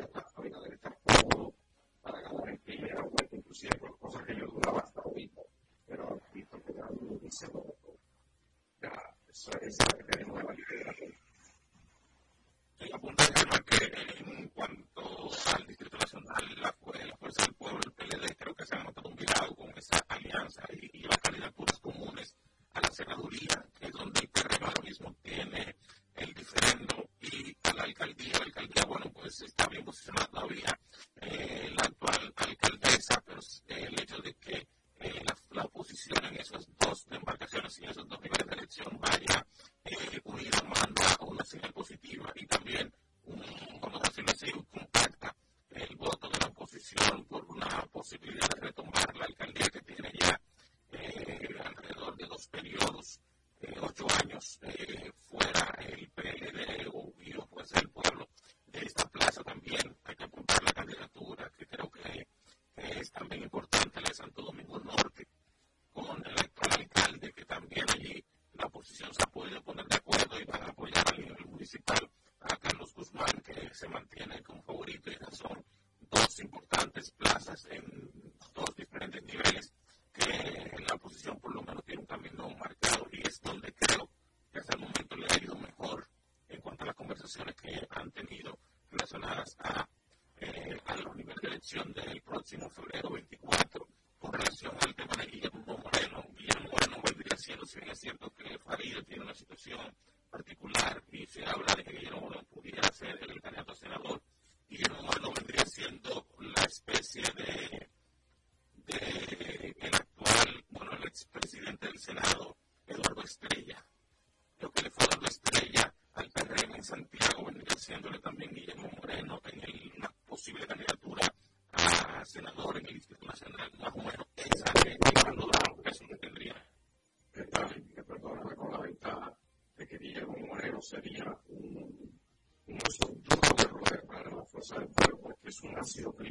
Santiago, vendría haciéndole también Guillermo Moreno en una posible candidatura a senador en el Instituto Nacional, más o menos esa es cuando la vocación que tendría. Esta perdóname con la ventaja de que Guillermo Moreno sería un, un de para la fuerza del pueblo, porque es un nacido que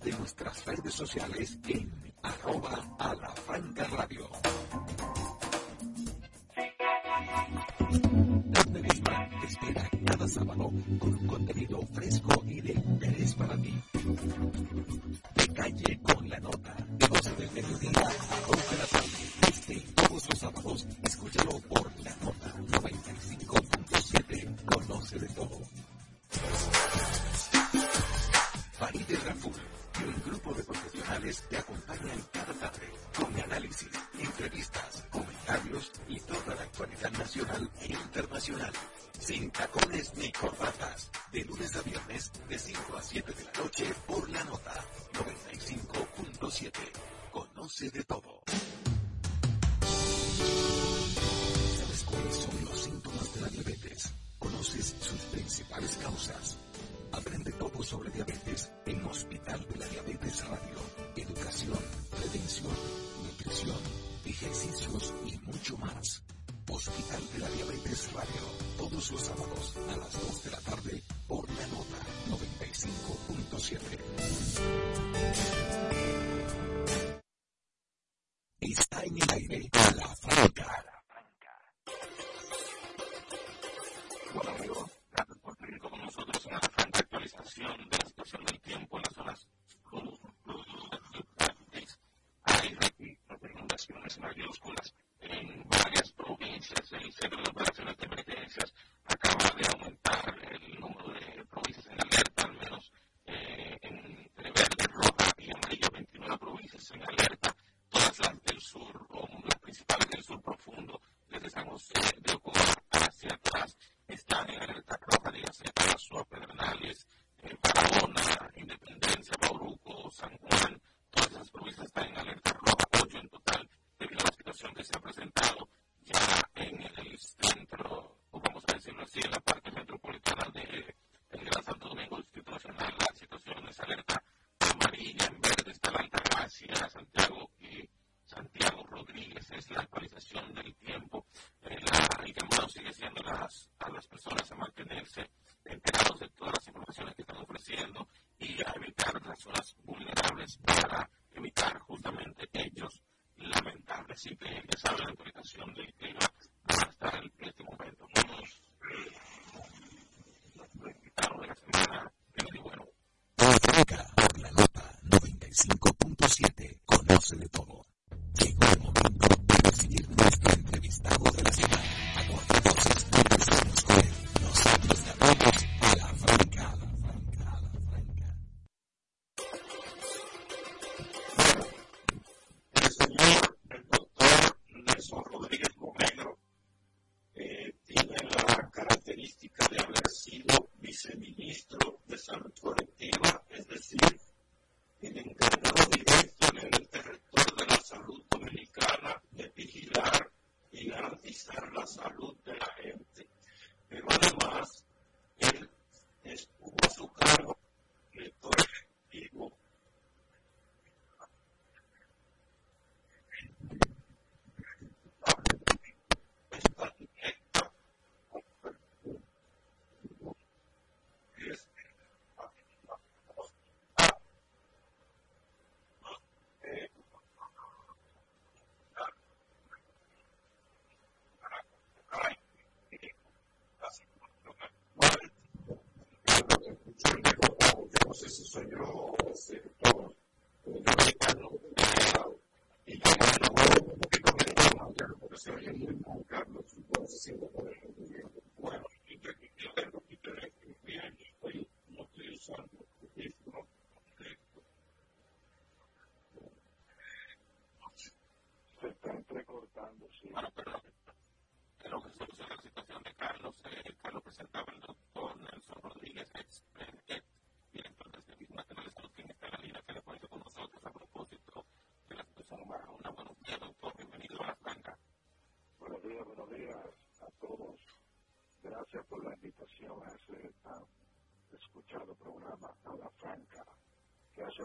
de nuestras redes sociales en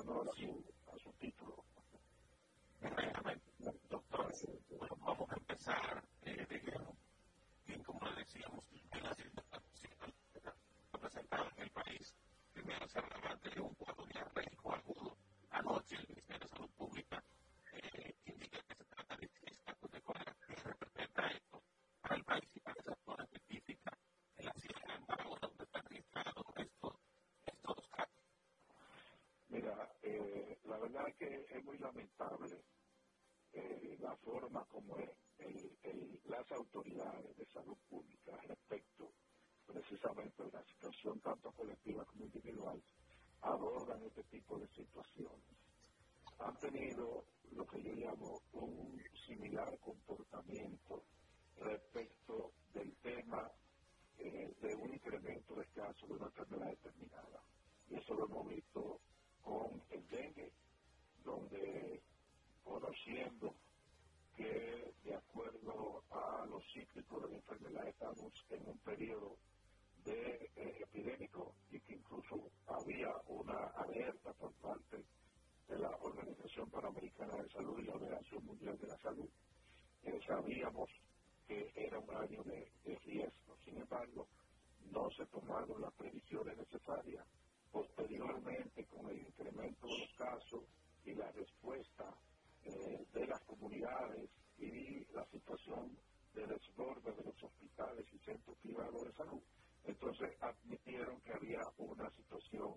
que hace honor a su, a su título. Doctor, bueno, vamos a empezar eh, de lleno. Bien, como le decíamos, en la situación presentada en el país, primero se hablaba de un cuadro diarreico agudo. Anoche el Ministerio de Salud Pública eh, indica que se trata de seis casos de cólera que representa esto para el país y para esa zona específica en la Sierra en Barahona, donde que es muy lamentable eh, la forma como es las autoridades de salud pública respecto precisamente de la situación tanto colectiva como individual abordan este tipo de situaciones. Han tenido lo que yo llamo un similar comportamiento respecto del tema eh, de un incremento de casos de una enfermedad determinada. Y eso lo hemos visto con el dengue, donde conociendo que de acuerdo a los cíclicos de la enfermedad estamos en un periodo de eh, epidémico y que incluso había una alerta por parte de la Organización Panamericana de Salud y la Organización Mundial de la Eh, sabíamos que era un año de, de riesgo, sin embargo, no se tomaron las previsiones necesarias. Posteriormente, con el incremento de los casos y la respuesta eh, de las comunidades y la situación de desborde de los hospitales y centros privados de salud, entonces admitieron que había una situación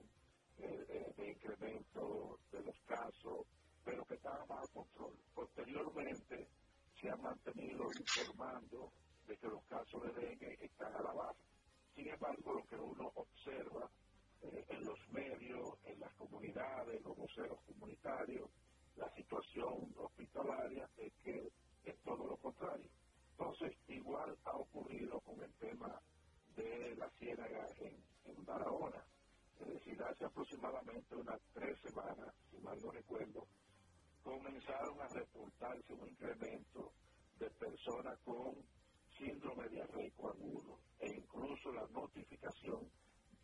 eh, de incremento de los casos, pero que estaba bajo control. Posteriormente se ha mantenido informando de que los casos de dengue están a la baja. Sin embargo, lo que uno observa eh, en los medios, en las comunidades, los voceros comunitarios, la situación hospitalaria es que es todo lo contrario. Entonces, igual ha ocurrido con el tema de la ciénaga en, en Barahona. Es decir, hace aproximadamente unas tres semanas, si mal no recuerdo, comenzaron a reportarse un incremento de personas con síndrome diarreico agudo e incluso la notificación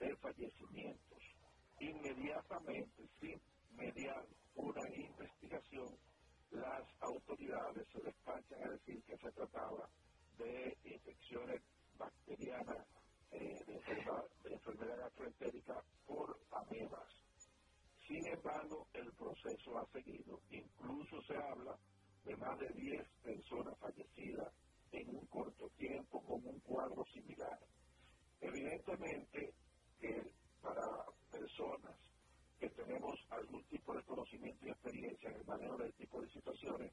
de fallecimientos. Inmediatamente, sin mediar una investigación, las autoridades se despachan a decir que se trataba de infecciones bacterianas eh, de, enfermedad, de por amebas. Sin embargo, el proceso ha seguido. Incluso se habla de más de 10 personas fallecidas en un corto tiempo con un cuadro similar. Evidentemente que para personas que tenemos algún tipo de conocimiento y experiencia en el manejo de este tipo de situaciones,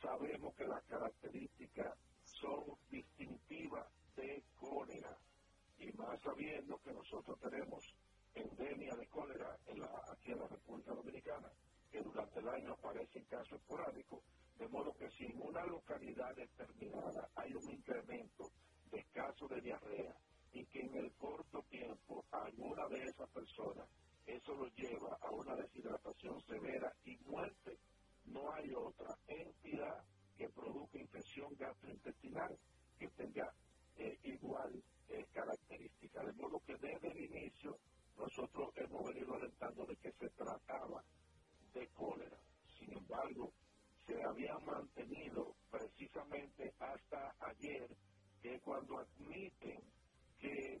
sabemos que las características son distintivas de cólera y más sabiendo que nosotros tenemos endemia de cólera en la, aquí en la República Dominicana, que durante el año aparecen casos esporádicos, de modo que si en una localidad determinada hay un incremento de casos de diarrea y que en el corto tiempo alguna de esas personas eso lo lleva a una deshidratación severa y muerte, no hay otra entidad que produzca infección gastrointestinal que tenga eh, igual eh, característica. De modo que desde el inicio nosotros hemos venido alentando de que se trataba de cólera. Sin embargo, se había mantenido precisamente hasta ayer que cuando admiten que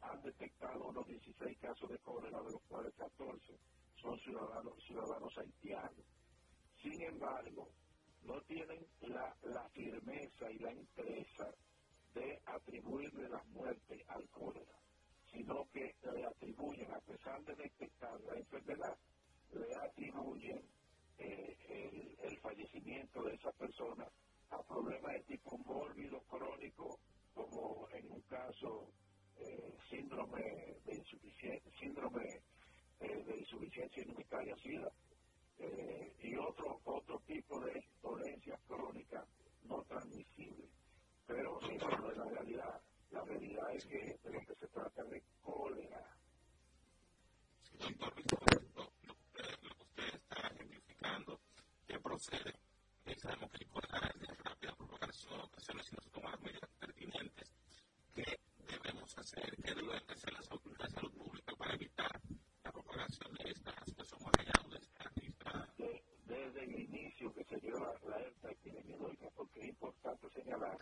han detectado unos 16 casos de cólera, de los cuales 14 son ciudadanos, ciudadanos haitianos. Sin embargo, no tienen la, la firmeza y la interesa de atribuirle la muerte al cólera, sino que le atribuyen, a pesar de detectar la enfermedad, le atribuyen eh, el, el, fallecimiento de esa persona a problemas de tipo mórbido crónico, como en un caso eh, síndrome de insuficiencia, síndrome eh, de insuficiencia inmunitaria SIDA, y otro otro tipo de dolencias crónicas no transmisibles. Pero es la realidad. La realidad es que se trata de cólera. Sí, doctor, lo, lo, lo que usted está ejemplificando que procede, eh, sabemos que el cólera es de rápida propagación, ocasiones si no se toman las medidas pertinentes, ¿qué debemos hacer? ¿Qué deben hacer las autoridades de salud pública para evitar la propagación de esta situación de esta, esta... De, desde el inicio que se dio la, la alerta epidemiológica, porque es importante señalar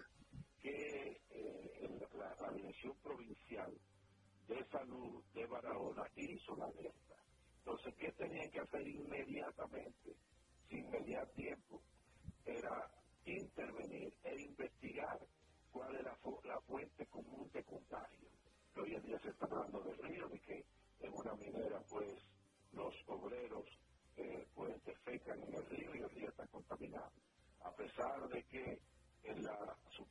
que eh, la, la, Dirección Provincial de Salud de Hizo la alerta. Entonces, ¿qué tenían que hacer inmediatamente, sin mediar tiempo? Era intervenir e investigar cuál es la, la fuente común de contagio. Que hoy en día se está hablando del río, de que en una minera, pues, los obreros eh, pues defecan su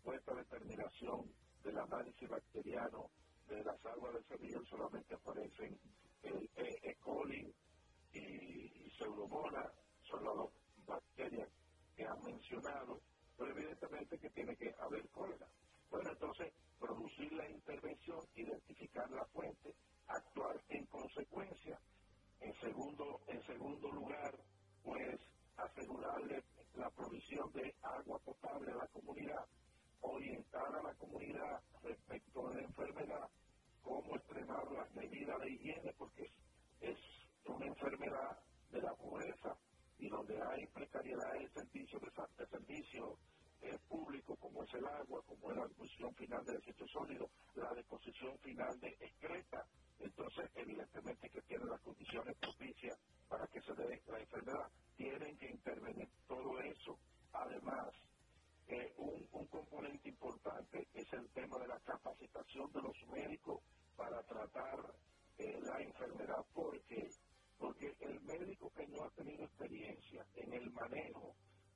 experiencia en el manejo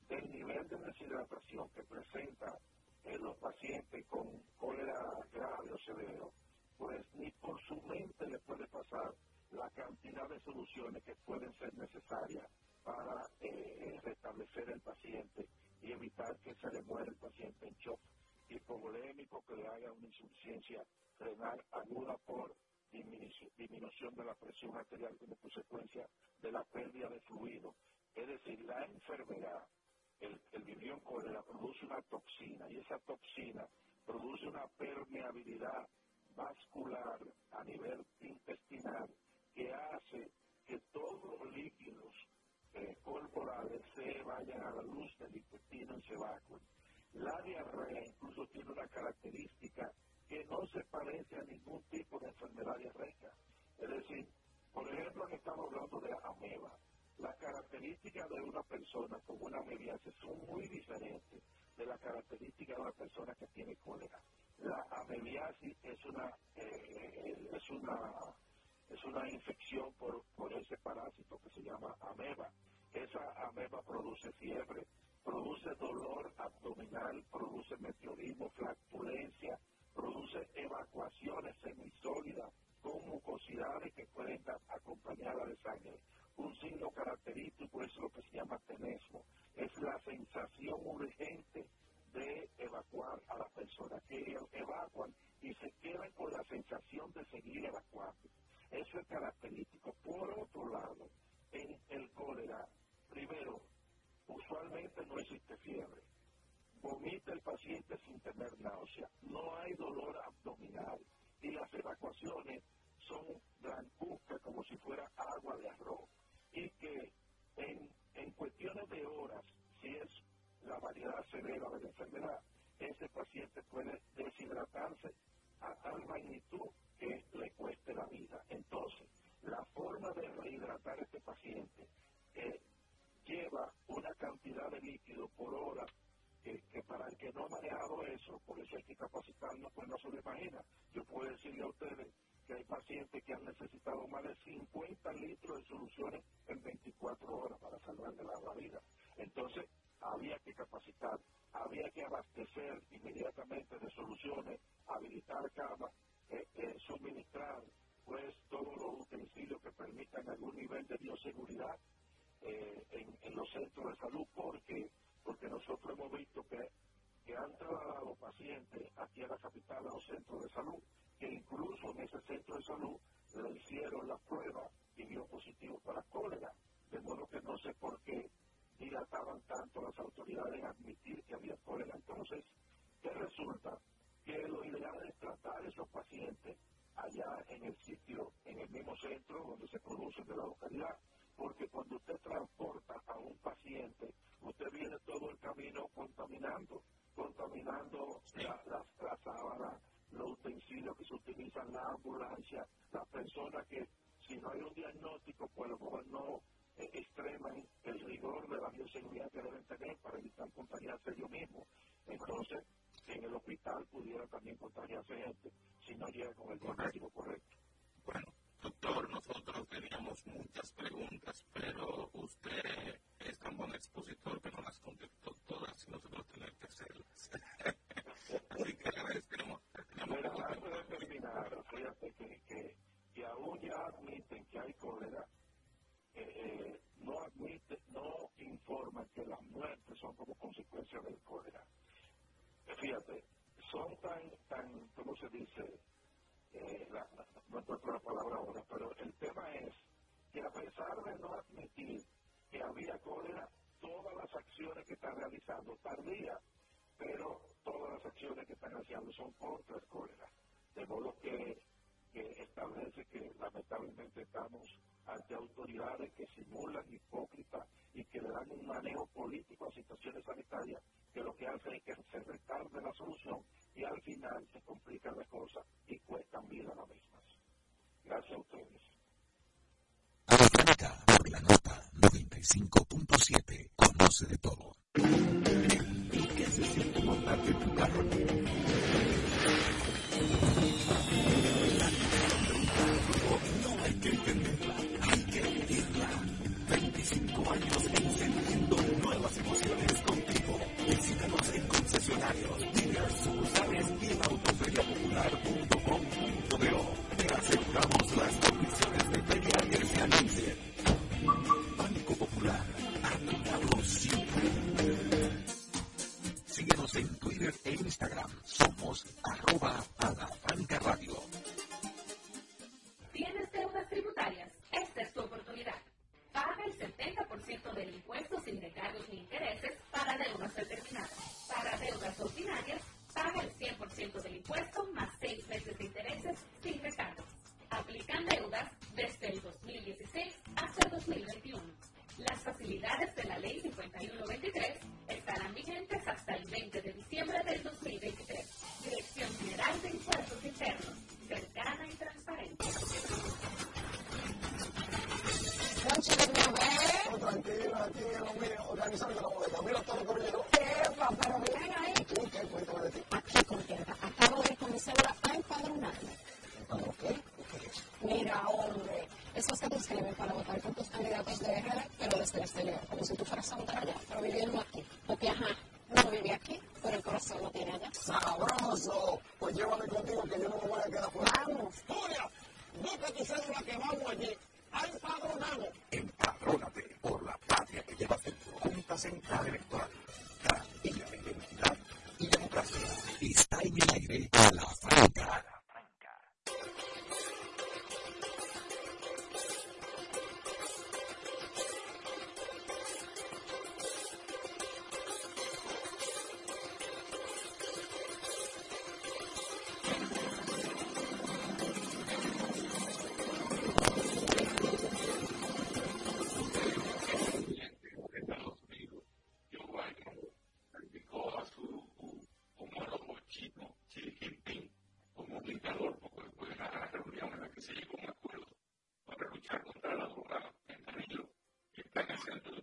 del nivel de deshidratación que presenta en los pacientes con cólera grave o severo, pues ni por su mente le puede pasar la cantidad de soluciones que pueden ser necesarias para eh, restablecer el paciente y evitar que se le muera el paciente en shock hipovolémico, que le haga una insuficiencia renal aguda por disminución de la presión arterial como consecuencia de la pérdida de fluido. Es decir, la enfermedad, el, el vibrión cólera produce una toxina y esa toxina produce una permeabilidad vascular a nivel intestinal que hace que todos los líquidos corporales se vayan a la luz del intestino y se evacuen. La diarrea incluso tiene una característica que no se parece a ningún tipo de enfermedad diarreica. Es decir, por ejemplo, estamos hablando de ameba. Las características de una persona con una amebiasis son muy diferentes de las características de una persona que tiene cólera. La amebiasis es una, eh, es una, es una infección por, por ese parásito que se llama ameba. Esa ameba produce fiebre, produce dolor abdominal, produce meteorismo, flatulencia, produce evacuaciones semisólidas con mucosidades que pueden acompañarla de sangre. Un signo característico es lo que se llama tenesmo, es la sensación urgente de evacuar a la persona, que evacuan y se quedan con la sensación de seguir evacuando. Eso es característico. Por otro lado, en el cólera, primero, usualmente no existe fiebre vomita el paciente sin tener náusea, no hay dolor abdominal y las evacuaciones son blancuzcas como si fuera agua de arroz y que en, en cuestiones de horas, si es la variedad severa de la enfermedad, ese paciente puede deshidratarse a tal magnitud que le cueste la vida. Entonces, la forma de rehidratar a este paciente eh, lleva una cantidad de líquido por hora que, para el que no ha manejado eso, por eso hay que capacitarnos, pues no se lo imagina. Yo puedo decirle a ustedes que hay pacientes que han necesitado más de 50 litros de soluciones en 24 horas para salvarle la vida. Entonces, había que capacitar, había que abastecer inmediatamente de soluciones, habilitar camas, eh, eh, suministrar pues todos los utensilios que permitan algún nivel de bioseguridad eh, en, en los centros de salud, porque porque nosotros hemos visto que, que han trasladado pacientes aquí a la capital, a los centros de salud, que incluso en ese centro de salud le hicieron la prueba y dio positivo para cólera, de modo que no sé por qué dilataban tanto las autoridades en admitir que había cólera. Entonces, ¿qué resulta? Que lo ideal es tratar a esos pacientes allá en el sitio, en el mismo centro donde se producen de la localidad, porque cuando usted transporta a un paciente usted viene todo el camino contaminando, contaminando la, la, sábana, los utensilios que se utilizan, la ambulancia, las personas que si no hay un diagnóstico, pues a lo mejor no eh, extreman el rigor de la bioseguridad que deben tener para evitar contagiarse ellos mismos. Entonces, en el hospital pudiera también contagiarse gente si no llega con el diagnóstico correcto. Bueno, doctor, nosotros teníamos muchas preguntas, pero usted es tan buen expositor que no las contestó todas y nosotros tenemos que hacerlas. Así que agradecemos. Pero antes de terminar, fíjate que, que, que aún ya admiten que hay cólera, eh, eh, no admite, no informan que las muertes son como consecuencia del cólera. Eh, fíjate, son tan, tan, ¿cómo se dice? Eh, la, no encuentro la palabra ahora, pero el tema es que a pesar de no admitir que había cólera, todas las acciones que están realizando, tardía, pero todas las acciones que están haciendo son contra el cólera. De modo que, que establece que lamentablemente estamos ante autoridades que simulan hipócritas y que le dan un manejo político a situaciones sanitarias que lo que hace es que se retarde la solución y al final se complican las cosas y cuestan vida a las mismas. Gracias a ustedes. Arranca por la nota 95.7. que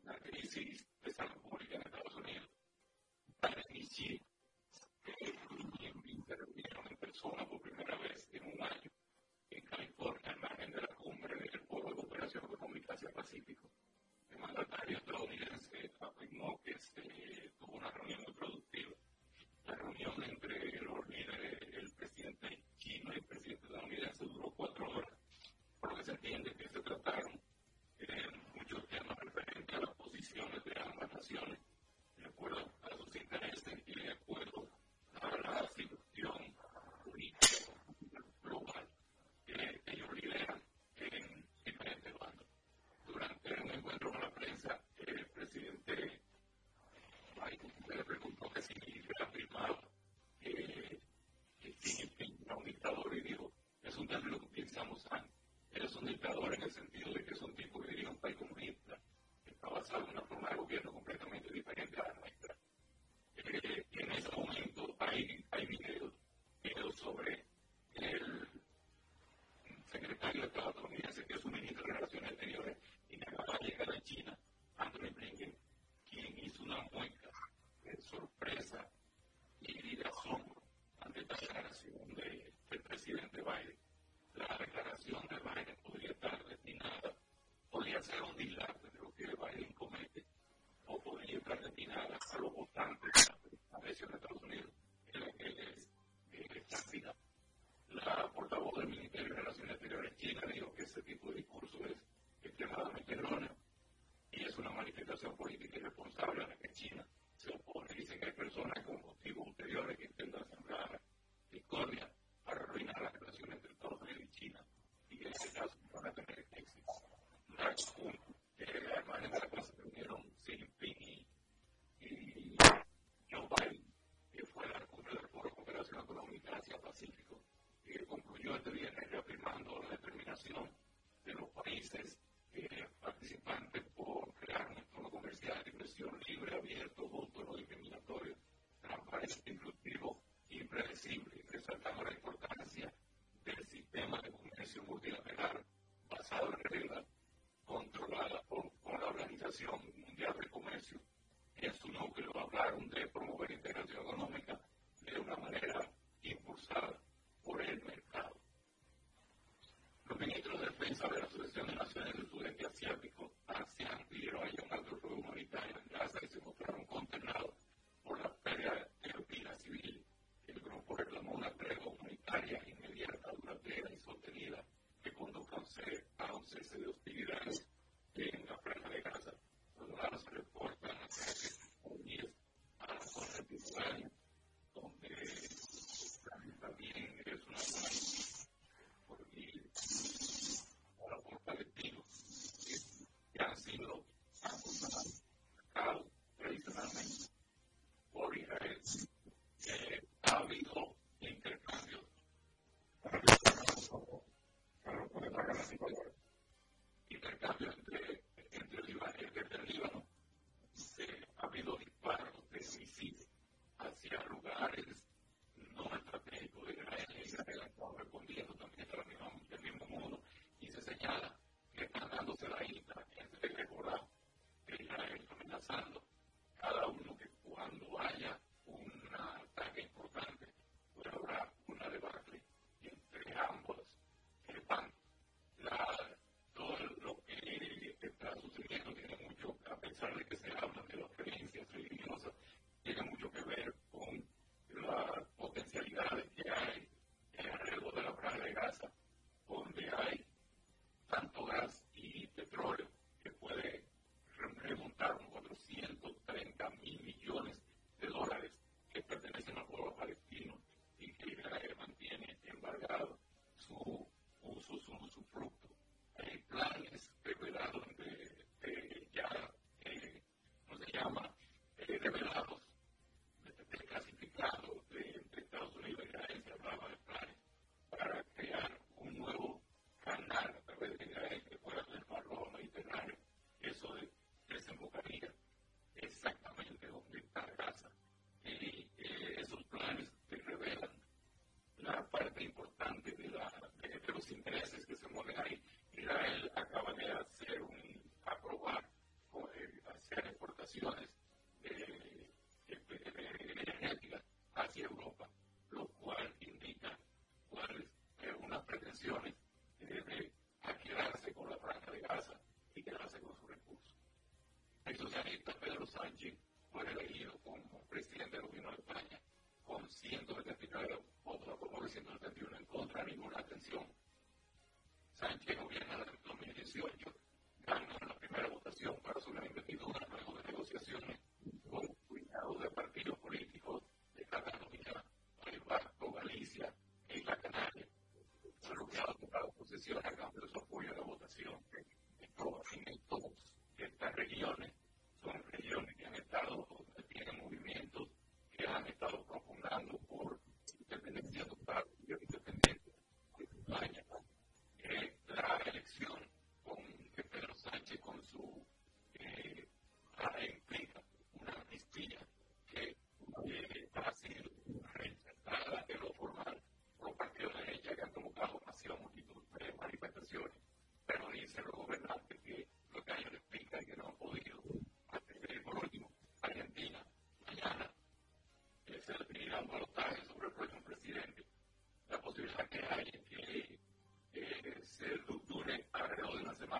as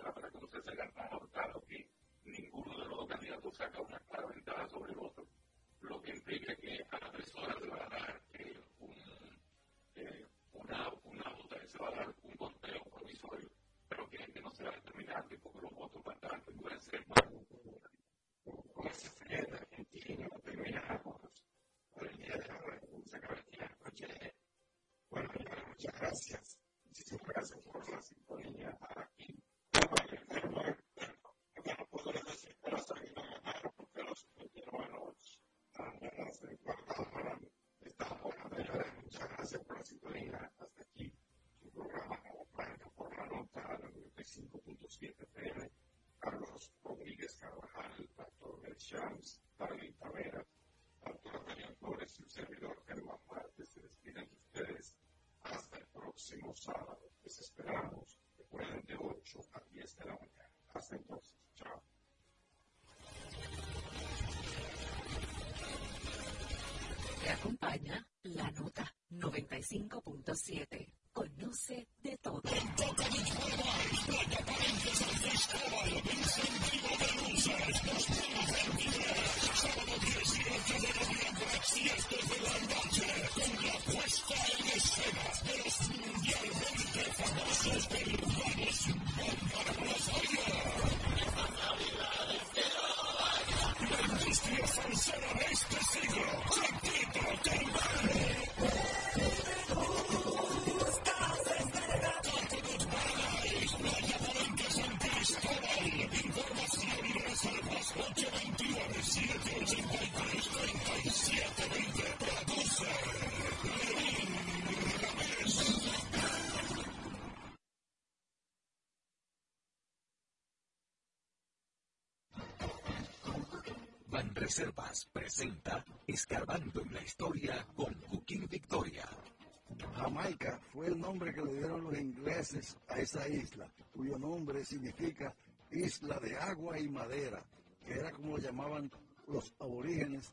para que no se salgan tan ahorcados que ninguno de los dos candidatos saca una clara ventaja sobre el otro, lo que implica que a la persona se va a dar eh, un, eh, una, una vota, se va a dar un conteo provisorio, pero que, no será determinante porque los votos faltantes pueden ser más. Con esa serie de argentinos terminamos por el día de la República Caballera. Bueno, muchas gracias. Muchísimas gracias por la sintonía. sábado. Les pues, esperamos, recuerden, de 8 a 10 de la mañana. Hasta entonces, chao. Te acompaña la nota 95.7. Conoce de todo. El toque de fuego, plata para empezar, Cristóbal, Luis en vivo de luces, Presenta Escarbando en la Historia con Joaquín Victoria. Jamaica fue el nombre que le dieron los ingleses a esa isla, cuyo nombre significa isla de agua y madera, que era como lo llamaban los aborígenes